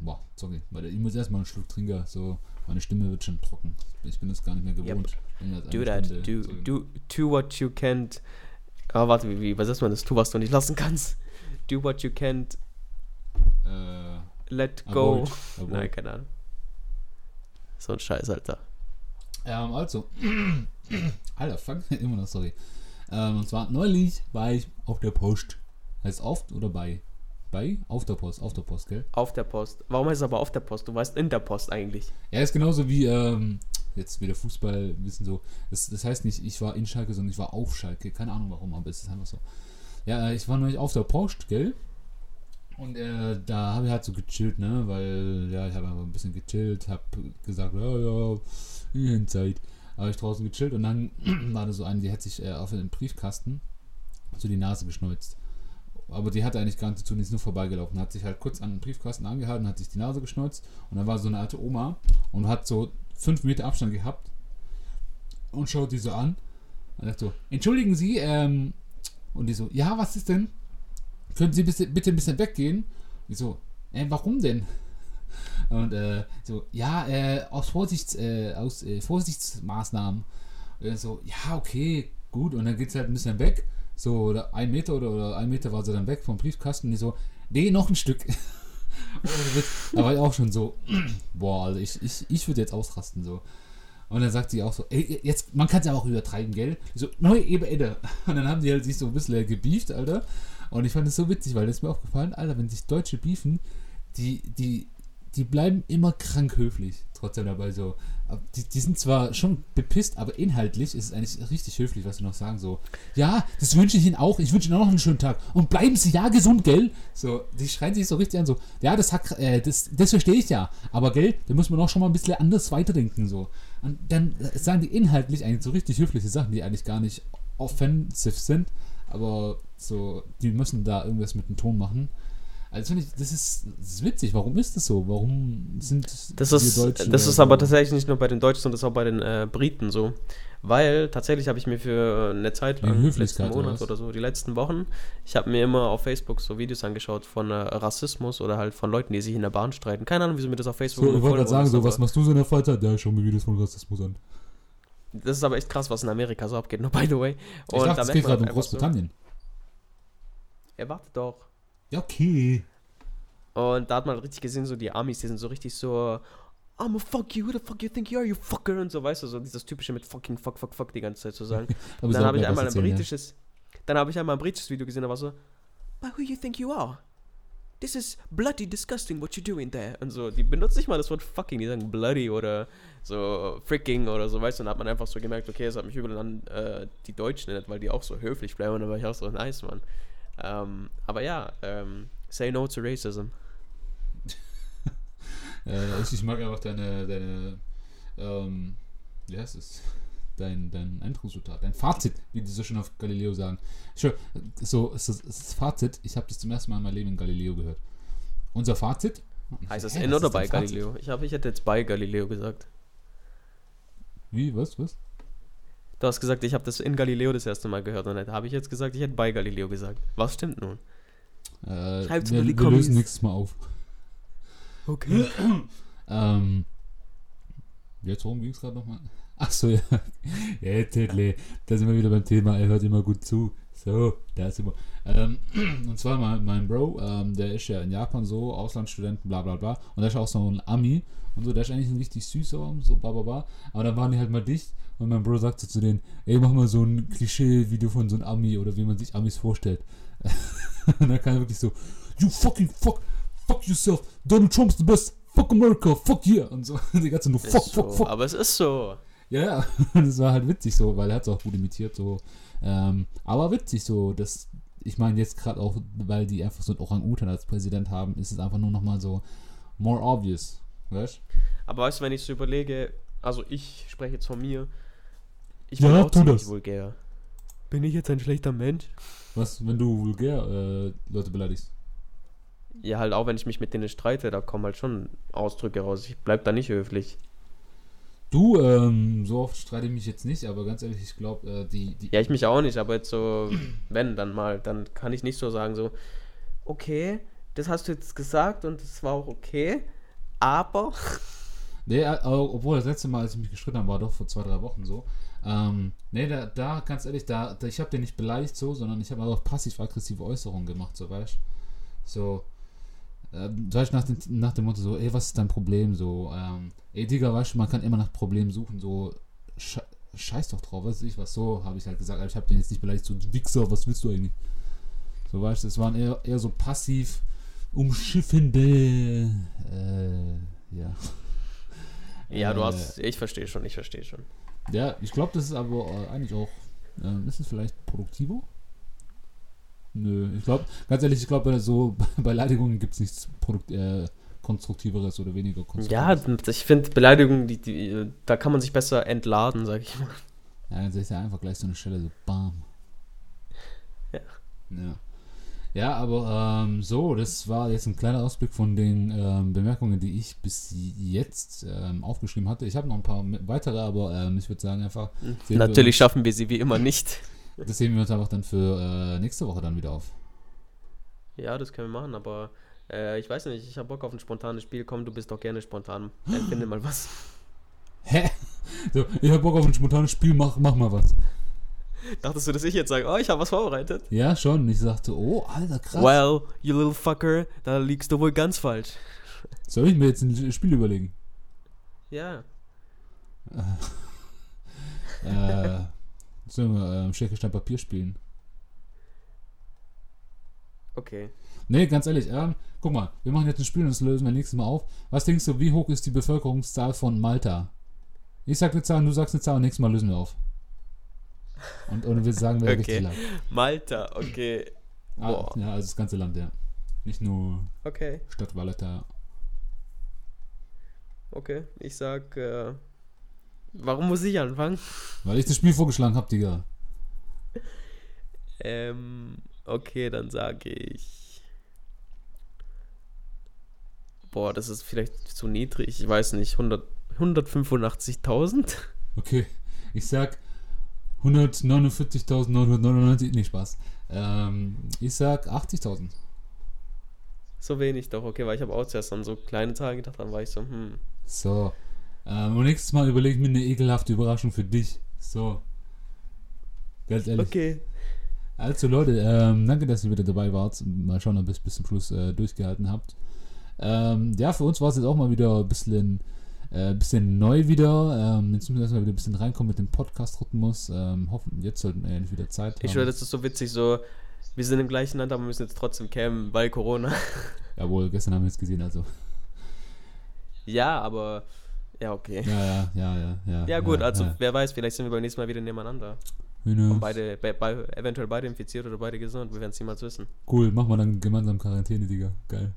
Boah, sorry, warte, ich muss erstmal einen Schluck trinken, so meine Stimme wird schon trocken. Ich bin das gar nicht mehr gewohnt. als Do that. Stunde Do, do, do what you can't. Ah, warte, wie, wie, was ist man das? Tu, was du nicht lassen kannst. Do what you can't Äh, let go. avoid, avoid. Nein, keine Ahnung. So ein Scheiß, Alter. Ähm, also, Alter, fuck, immer noch, sorry. Ähm, und zwar neulich war ich auf der Post. Heißt oft oder bei? Bei? Auf der Post, auf der Post, gell? Auf der Post. Warum heißt es aber auf der Post? Du weißt in der Post eigentlich. Ja, ist genauso wie, ähm, jetzt wieder Fußball, wissen so. Das, das heißt nicht, ich war in Schalke, sondern ich war auf Schalke. Keine Ahnung warum, aber es ist einfach so. Ja, äh, ich war neulich auf der Post, gell? Und äh, da habe ich halt so gechillt, ne? Weil, ja, ich habe einfach ein bisschen gechillt, habe gesagt, ja, ja, in Zeit. Aber ich draußen gechillt und dann war da so eine, die hat sich äh, auf den Briefkasten so die Nase geschneuzt. Aber die hatte eigentlich gar nicht zu tun, die ist nur vorbeigelaufen. Hat sich halt kurz an den Briefkasten angehalten, hat sich die Nase geschneuzt und dann war so eine alte Oma und hat so fünf Meter Abstand gehabt und schaut die so an und sagt so, entschuldigen Sie, ähm, und die so, ja, was ist denn? Können Sie bitte, bitte ein bisschen weggehen? Die so, äh, warum denn? Und äh, so, ja, äh, aus, Vorsichts, äh, aus äh, Vorsichtsmaßnahmen. So, ja, okay, gut. Und dann geht sie halt ein bisschen weg. So, oder ein Meter oder, oder ein Meter war sie dann weg vom Briefkasten. Und die so, nee, noch ein Stück. Da war ich auch schon so, boah, also ich, ich, ich würde jetzt ausrasten so. Und dann sagt sie auch so, ey, jetzt, man kann es ja auch übertreiben, gell? Ich so, neu, eben, Edde. Und dann haben die halt sich so ein bisschen gebieft, Alter. Und ich fand es so witzig, weil das ist mir aufgefallen, Alter, wenn sich Deutsche beefen, die, die, die bleiben immer krank höflich, trotzdem dabei so. Die, die sind zwar schon bepisst, aber inhaltlich ist es eigentlich richtig höflich, was sie noch sagen. So, ja, das wünsche ich Ihnen auch. Ich wünsche Ihnen auch noch einen schönen Tag. Und bleiben Sie ja gesund, gell? So, die schreien sich so richtig an, so, ja, das, hat, äh, das, das verstehe ich ja. Aber, gell, da muss man auch schon mal ein bisschen anders weiterdenken, so. Und dann sagen die inhaltlich eigentlich so richtig höfliche Sachen, die eigentlich gar nicht offensiv sind. Aber so, die müssen da irgendwas mit dem Ton machen. Also finde ich, das ist, das ist witzig. Warum ist das so? Warum sind das ist, Deutschen Das ist aber tatsächlich nicht nur bei den Deutschen, sondern das ist auch bei den äh, Briten so. Weil tatsächlich habe ich mir für eine Zeit lang, letzten Monat oder, oder, so, die letzten Wochen, ich habe mir immer auf Facebook so Videos angeschaut von äh, Rassismus oder halt von Leuten, die sich in der Bahn streiten. Keine Ahnung, wieso mir das auf Facebook so, Ich wollte gerade sagen, so, was machst du so in der Freizeit? Ja, ich schaue mir Videos von Rassismus an. Das ist aber echt krass, was in Amerika so abgeht, no, by the way. Und ich dachte, da es geht gerade in Großbritannien. So, er wartet doch. Ja, okay. Und da hat man richtig gesehen, so die Amis, die sind so richtig so, I'm a fuck you, who the fuck you think you are, you fucker und so, weißt du, so dieses typische mit fucking fuck, fuck, fuck die ganze Zeit zu sagen. und dann habe ich einmal ein britisches, ja. dann habe ich einmal ein britisches Video gesehen, da war so, but who you think you are? This is bloody disgusting what you're doing there. Und so, die benutzen nicht mal das Wort fucking, die sagen bloody oder so freaking oder so, weißt du, und dann hat man einfach so gemerkt, okay, es hat mich übel an äh, die Deutschen erinnert, weil die auch so höflich bleiben und dann war ich auch so, nice, man. Ähm, aber ja, ähm, say no to racism. äh, ich mag einfach deine, deine ähm, wie heißt es? Dein, dein Endresultat, dein Fazit, wie die so schön auf Galileo sagen. So ist das, Fazit, ich habe das zum ersten Mal in meinem Leben in Galileo gehört. Unser Fazit? Heißt das in oder bei Galileo? Ich, hab, ich hätte jetzt bei Galileo gesagt. Wie, was, was? Du hast gesagt, ich habe das in Galileo das erste Mal gehört und dann habe ich jetzt gesagt, ich hätte bei Galileo gesagt. Was stimmt nun? Äh, Schreibt's wir, wir lösen nächstes Mal auf. Okay. ähm, jetzt worum ging es gerade nochmal? Achso, ja. ja, Tedle, da sind wir wieder beim Thema, er hört immer gut zu. So, da ist immer. Ähm, und zwar mein, mein Bro, ähm, der ist ja in Japan so, Auslandsstudenten, bla bla bla. Und der ist auch so ein Ami und so, der ist eigentlich ein richtig süßer, so bla bla bla. Aber dann waren die halt mal dicht und mein Bro sagte zu denen, ey, mach mal so ein Klischee-Video von so einem Ami oder wie man sich Amis vorstellt. und dann kam er wirklich so, you fucking fuck, fuck yourself, Donald Trump's the best, fuck America, fuck yeah. Und so, die ganze nur fuck, fuck, fuck, fuck. Aber es ist so. Ja, ja, das war halt witzig so, weil er hat es auch gut imitiert so. Ähm, aber witzig so, dass ich meine jetzt gerade auch, weil die einfach so einen Orang-Utan als Präsident haben, ist es einfach nur nochmal so more obvious, weißt? Aber weißt du, wenn ich so überlege, also ich spreche jetzt von mir, ich bin ja, auch ziemlich das. vulgär. Bin ich jetzt ein schlechter Mensch? Was, wenn du vulgär äh, Leute beleidigst? Ja, halt auch wenn ich mich mit denen streite, da kommen halt schon Ausdrücke raus. Ich bleib da nicht höflich. Du, ähm, so oft streite ich mich jetzt nicht, aber ganz ehrlich, ich glaube, äh, die, die. Ja, ich mich auch nicht, aber jetzt so, wenn dann mal, dann kann ich nicht so sagen, so, okay, das hast du jetzt gesagt und das war auch okay, aber. Nee, äh, obwohl das letzte Mal, als ich mich gestritten habe, war doch vor zwei, drei Wochen so. Ähm, nee, da, da, ganz ehrlich, da, da ich habe den nicht beleidigt so, sondern ich habe auch passiv-aggressive Äußerungen gemacht, so weißt So, ähm, weißt nach, nach dem Motto so, ey, was ist dein Problem? So, ähm, ey, Digga, weißt du, man kann immer nach Problemen suchen, so, sche scheiß doch drauf, was ich, was so, habe ich halt gesagt, ich habe den jetzt nicht beleidigt, so, Wichser, was willst du eigentlich? So, weißt du, es waren eher, eher so passiv umschiffende, äh, ja. Ja, du äh, hast, ich verstehe schon, ich verstehe schon. Ja, ich glaube, das ist aber äh, eigentlich auch, äh, ist es vielleicht produktiver? Nö, ich glaube, ganz ehrlich, ich glaube, bei so Beleidigungen gibt es nichts Produkt, äh, Konstruktiveres oder weniger Konstruktiveres. Ja, ich finde Beleidigungen, die, die, da kann man sich besser entladen, sag ich mal. Ja, dann ist ja einfach gleich so eine Stelle, so bam. Ja. Ja. Ja, aber ähm, so, das war jetzt ein kleiner Ausblick von den ähm, Bemerkungen, die ich bis jetzt ähm, aufgeschrieben hatte. Ich habe noch ein paar weitere, aber ähm, ich würde sagen einfach. Natürlich schaffen wir sie wie immer nicht. Das sehen wir uns einfach dann für äh, nächste Woche dann wieder auf. Ja, das können wir machen, aber äh, ich weiß nicht, ich habe Bock auf ein spontanes Spiel. Komm, du bist doch gerne spontan. Finde mal was. Hä? So, ich habe Bock auf ein spontanes Spiel, mach, mach mal was. Dachtest du, dass ich jetzt sage, oh, ich habe was vorbereitet? Ja, schon. Ich sagte, oh, Alter, krass. Well, you little fucker, da liegst du wohl ganz falsch. Soll ich mir jetzt ein Spiel überlegen? Ja. äh, sollen wir äh, Schere, Stein, Papier spielen? Okay. Nee, ganz ehrlich, ähm, guck mal, wir machen jetzt ein Spiel und das lösen wir nächstes Mal auf. Was denkst du, wie hoch ist die Bevölkerungszahl von Malta? Ich sag eine Zahl und du sagst eine Zahl und nächstes Mal lösen wir auf. Und, und wir sagen, wer Okay. richtig lag. Malta, okay. Ah, Boah. ja, also das ganze Land, ja. Nicht nur Okay, Stadt Valletta. okay. Ich sag, äh, warum muss ich anfangen? Weil ich das Spiel vorgeschlagen habe, Digga. Ähm, okay, dann sage ich. Boah, das ist vielleicht zu niedrig. Ich weiß nicht. 100, 185.000? Okay, ich sag 149.999, nee, Spaß. Ähm, ich sag 80.000. So wenig doch, okay, weil ich habe auch zuerst an so kleine Zahlen gedacht, dann war ich so, hm. So. Ähm, und nächstes Mal überleg mir eine ekelhafte Überraschung für dich. So. Ganz ehrlich. Okay. Also Leute, ähm, danke, dass ihr wieder dabei wart. Mal schauen, ob ihr es bis zum Schluss äh, durchgehalten habt. Ähm, ja, für uns war es jetzt auch mal wieder ein bisschen, äh, bisschen neu wieder. Ähm, jetzt müssen wir erstmal wieder ein bisschen reinkommen mit dem Podcast-Rhythmus. Ähm, hoffen, jetzt sollten wir endlich wieder Zeit haben. Ich schwöre, das ist so witzig, so, wir sind im gleichen Land, aber wir müssen jetzt trotzdem campen, weil Corona. Jawohl, gestern haben wir es gesehen, also. ja, aber, ja, okay. Ja, ja, ja, ja. Ja, Ja, gut, also, Ja. wer weiß, vielleicht sind wir beim nächsten Mal wieder nebeneinander. Und beide, be, be, eventuell beide infiziert oder beide gesund, wir werden es niemals wissen. Cool, machen wir dann gemeinsam Quarantäne, Digga. Geil.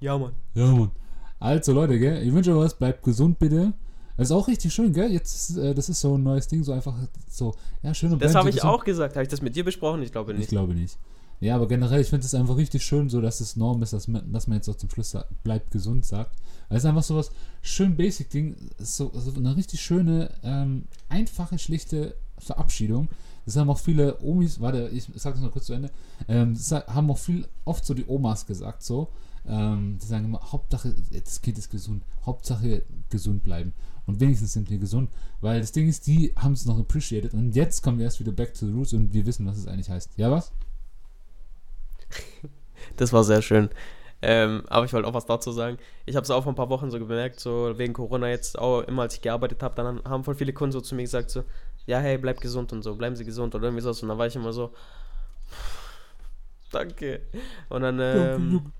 Ja, Mann. Ja, Mann. Also, Leute, gell, ich wünsche euch was, bleibt gesund bitte. Das ist auch richtig schön, gell? Jetzt, äh, das ist so ein neues Ding, so einfach so, ja, schön und Das habe ich auch gesagt. Habe ich das mit dir besprochen? Ich glaube Ich nicht. glaube nicht. Ja, aber generell, ich finde es einfach richtig schön, so dass es Norm ist, dass man, dass man jetzt auch zum Schluss sagt, bleibt gesund sagt. Weil es ist einfach so was schön Basic-Ding, so, so eine richtig schöne, ähm, einfache, schlichte Verabschiedung. Das haben auch viele Omis, warte, ich sag das noch kurz zu Ende, ähm, das haben auch viel, oft so die Omas gesagt, so. Ähm, die sagen immer, Hauptsache, das Kind ist gesund, Hauptsache gesund bleiben. Und wenigstens sind wir gesund, weil das Ding ist, die haben es noch appreciated und jetzt kommen wir erst wieder back to the roots und wir wissen, was es eigentlich heißt. Ja, was? Das war sehr schön. Ähm, aber ich wollte auch was dazu sagen. Ich habe es auch vor ein paar Wochen so gemerkt, so wegen Corona jetzt auch immer, als ich gearbeitet habe, dann haben voll viele Kunden so zu mir gesagt, so, ja, hey, bleib gesund und so, bleiben Sie gesund oder irgendwie so. Und dann war ich immer so, danke. Und dann, ähm,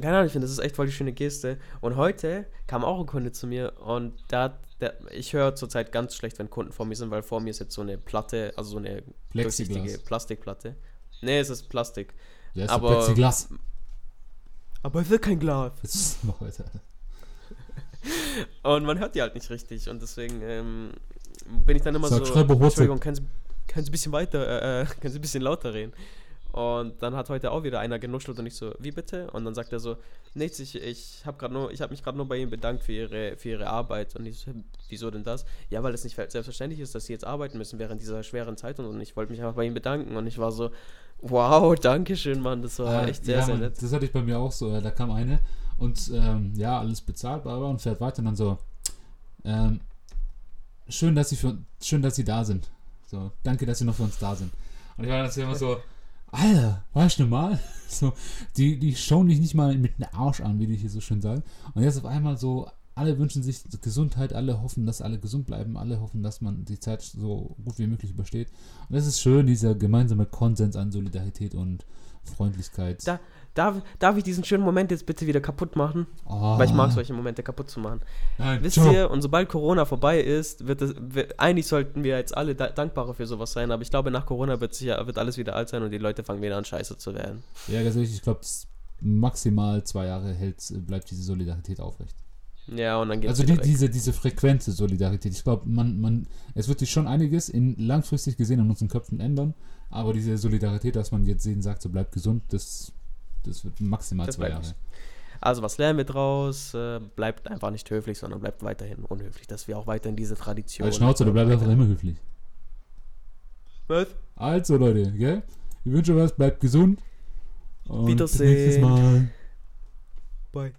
keine Ahnung, ich finde, das ist echt voll die schöne Geste. Und heute kam auch ein Kunde zu mir und hat, der, ich höre zurzeit ganz schlecht, wenn Kunden vor mir sind, weil vor mir ist jetzt so eine Platte, also so eine durchsichtige Plexiglas. Plastikplatte. Nee, es ist Plastik. Ja, ist Aber- aber Plexiglas. Aber es wird kein Glas. Jetzt mach weiter. Und man hört die halt nicht richtig. Und deswegen ähm, bin ich dann immer Sag, so. Entschuldigung, können Sie, können Sie ein bisschen weiter, äh, äh, können Sie ein bisschen lauter reden? Und dann hat heute auch wieder einer genuschelt und ich so, wie bitte? Und dann sagt er so, nichts, ich, ich habe gerade nur, ich habe mich gerade nur bei Ihnen bedankt für Ihre, für Ihre Arbeit. Und ich so, wieso denn das? Ja, weil es nicht selbstverständlich ist, dass Sie jetzt arbeiten müssen während dieser schweren Zeit und, und ich wollte mich einfach bei Ihnen bedanken. Und ich war so, wow, danke schön, Mann, das war Äh, echt sehr, ja, sehr nett. Das hatte ich bei mir auch so. Da kam eine und ähm, ja, alles bezahlt, bla, und fährt weiter und dann so. Ähm, schön, dass sie für, schön, dass sie da sind. So, danke, dass sie noch für uns da sind. Und ich war dann immer so, Alter, weißt du normal? So, die, die schauen dich nicht mal mit dem Arsch an, wie die hier so schön sagen. Und jetzt auf einmal so, alle wünschen sich Gesundheit, alle hoffen, dass alle gesund bleiben, alle hoffen, dass man die Zeit so gut wie möglich übersteht. Und es ist schön, dieser gemeinsame Konsens an Solidarität und Freundlichkeit. Da, darf, darf ich diesen schönen Moment jetzt bitte wieder kaputt machen? Oh. Weil ich mag solche Momente kaputt zu machen. Nein, Wisst ihr, und sobald Corona vorbei ist, wird es, wird, eigentlich sollten wir jetzt alle da, dankbarer für sowas sein, aber ich glaube, nach Corona wird, sicher, wird alles wieder alt sein und die Leute fangen wieder an, scheiße zu werden. Ja, ganz ehrlich, ich glaube, maximal zwei Jahre hält, bleibt diese Solidarität aufrecht. Ja, und dann geht Also es die, diese, diese frequente Solidarität. Ich glaube, man, man, es wird sich schon einiges in langfristig gesehen in unseren Köpfen ändern, aber diese Solidarität, dass man jetzt jeden sagt, so bleibt gesund, das, das wird maximal Das zwei Jahre. Also was lernen wir draus? Äh, bleibt einfach nicht höflich, sondern bleibt weiterhin unhöflich, dass wir auch weiterhin diese Tradition... Als Schnauze, du bleibst einfach immer höflich. Was? Also Leute, gell? Ich wünsche euch was, bleibt gesund. Und bis Wiedersehen. nächstes Mal. Bye.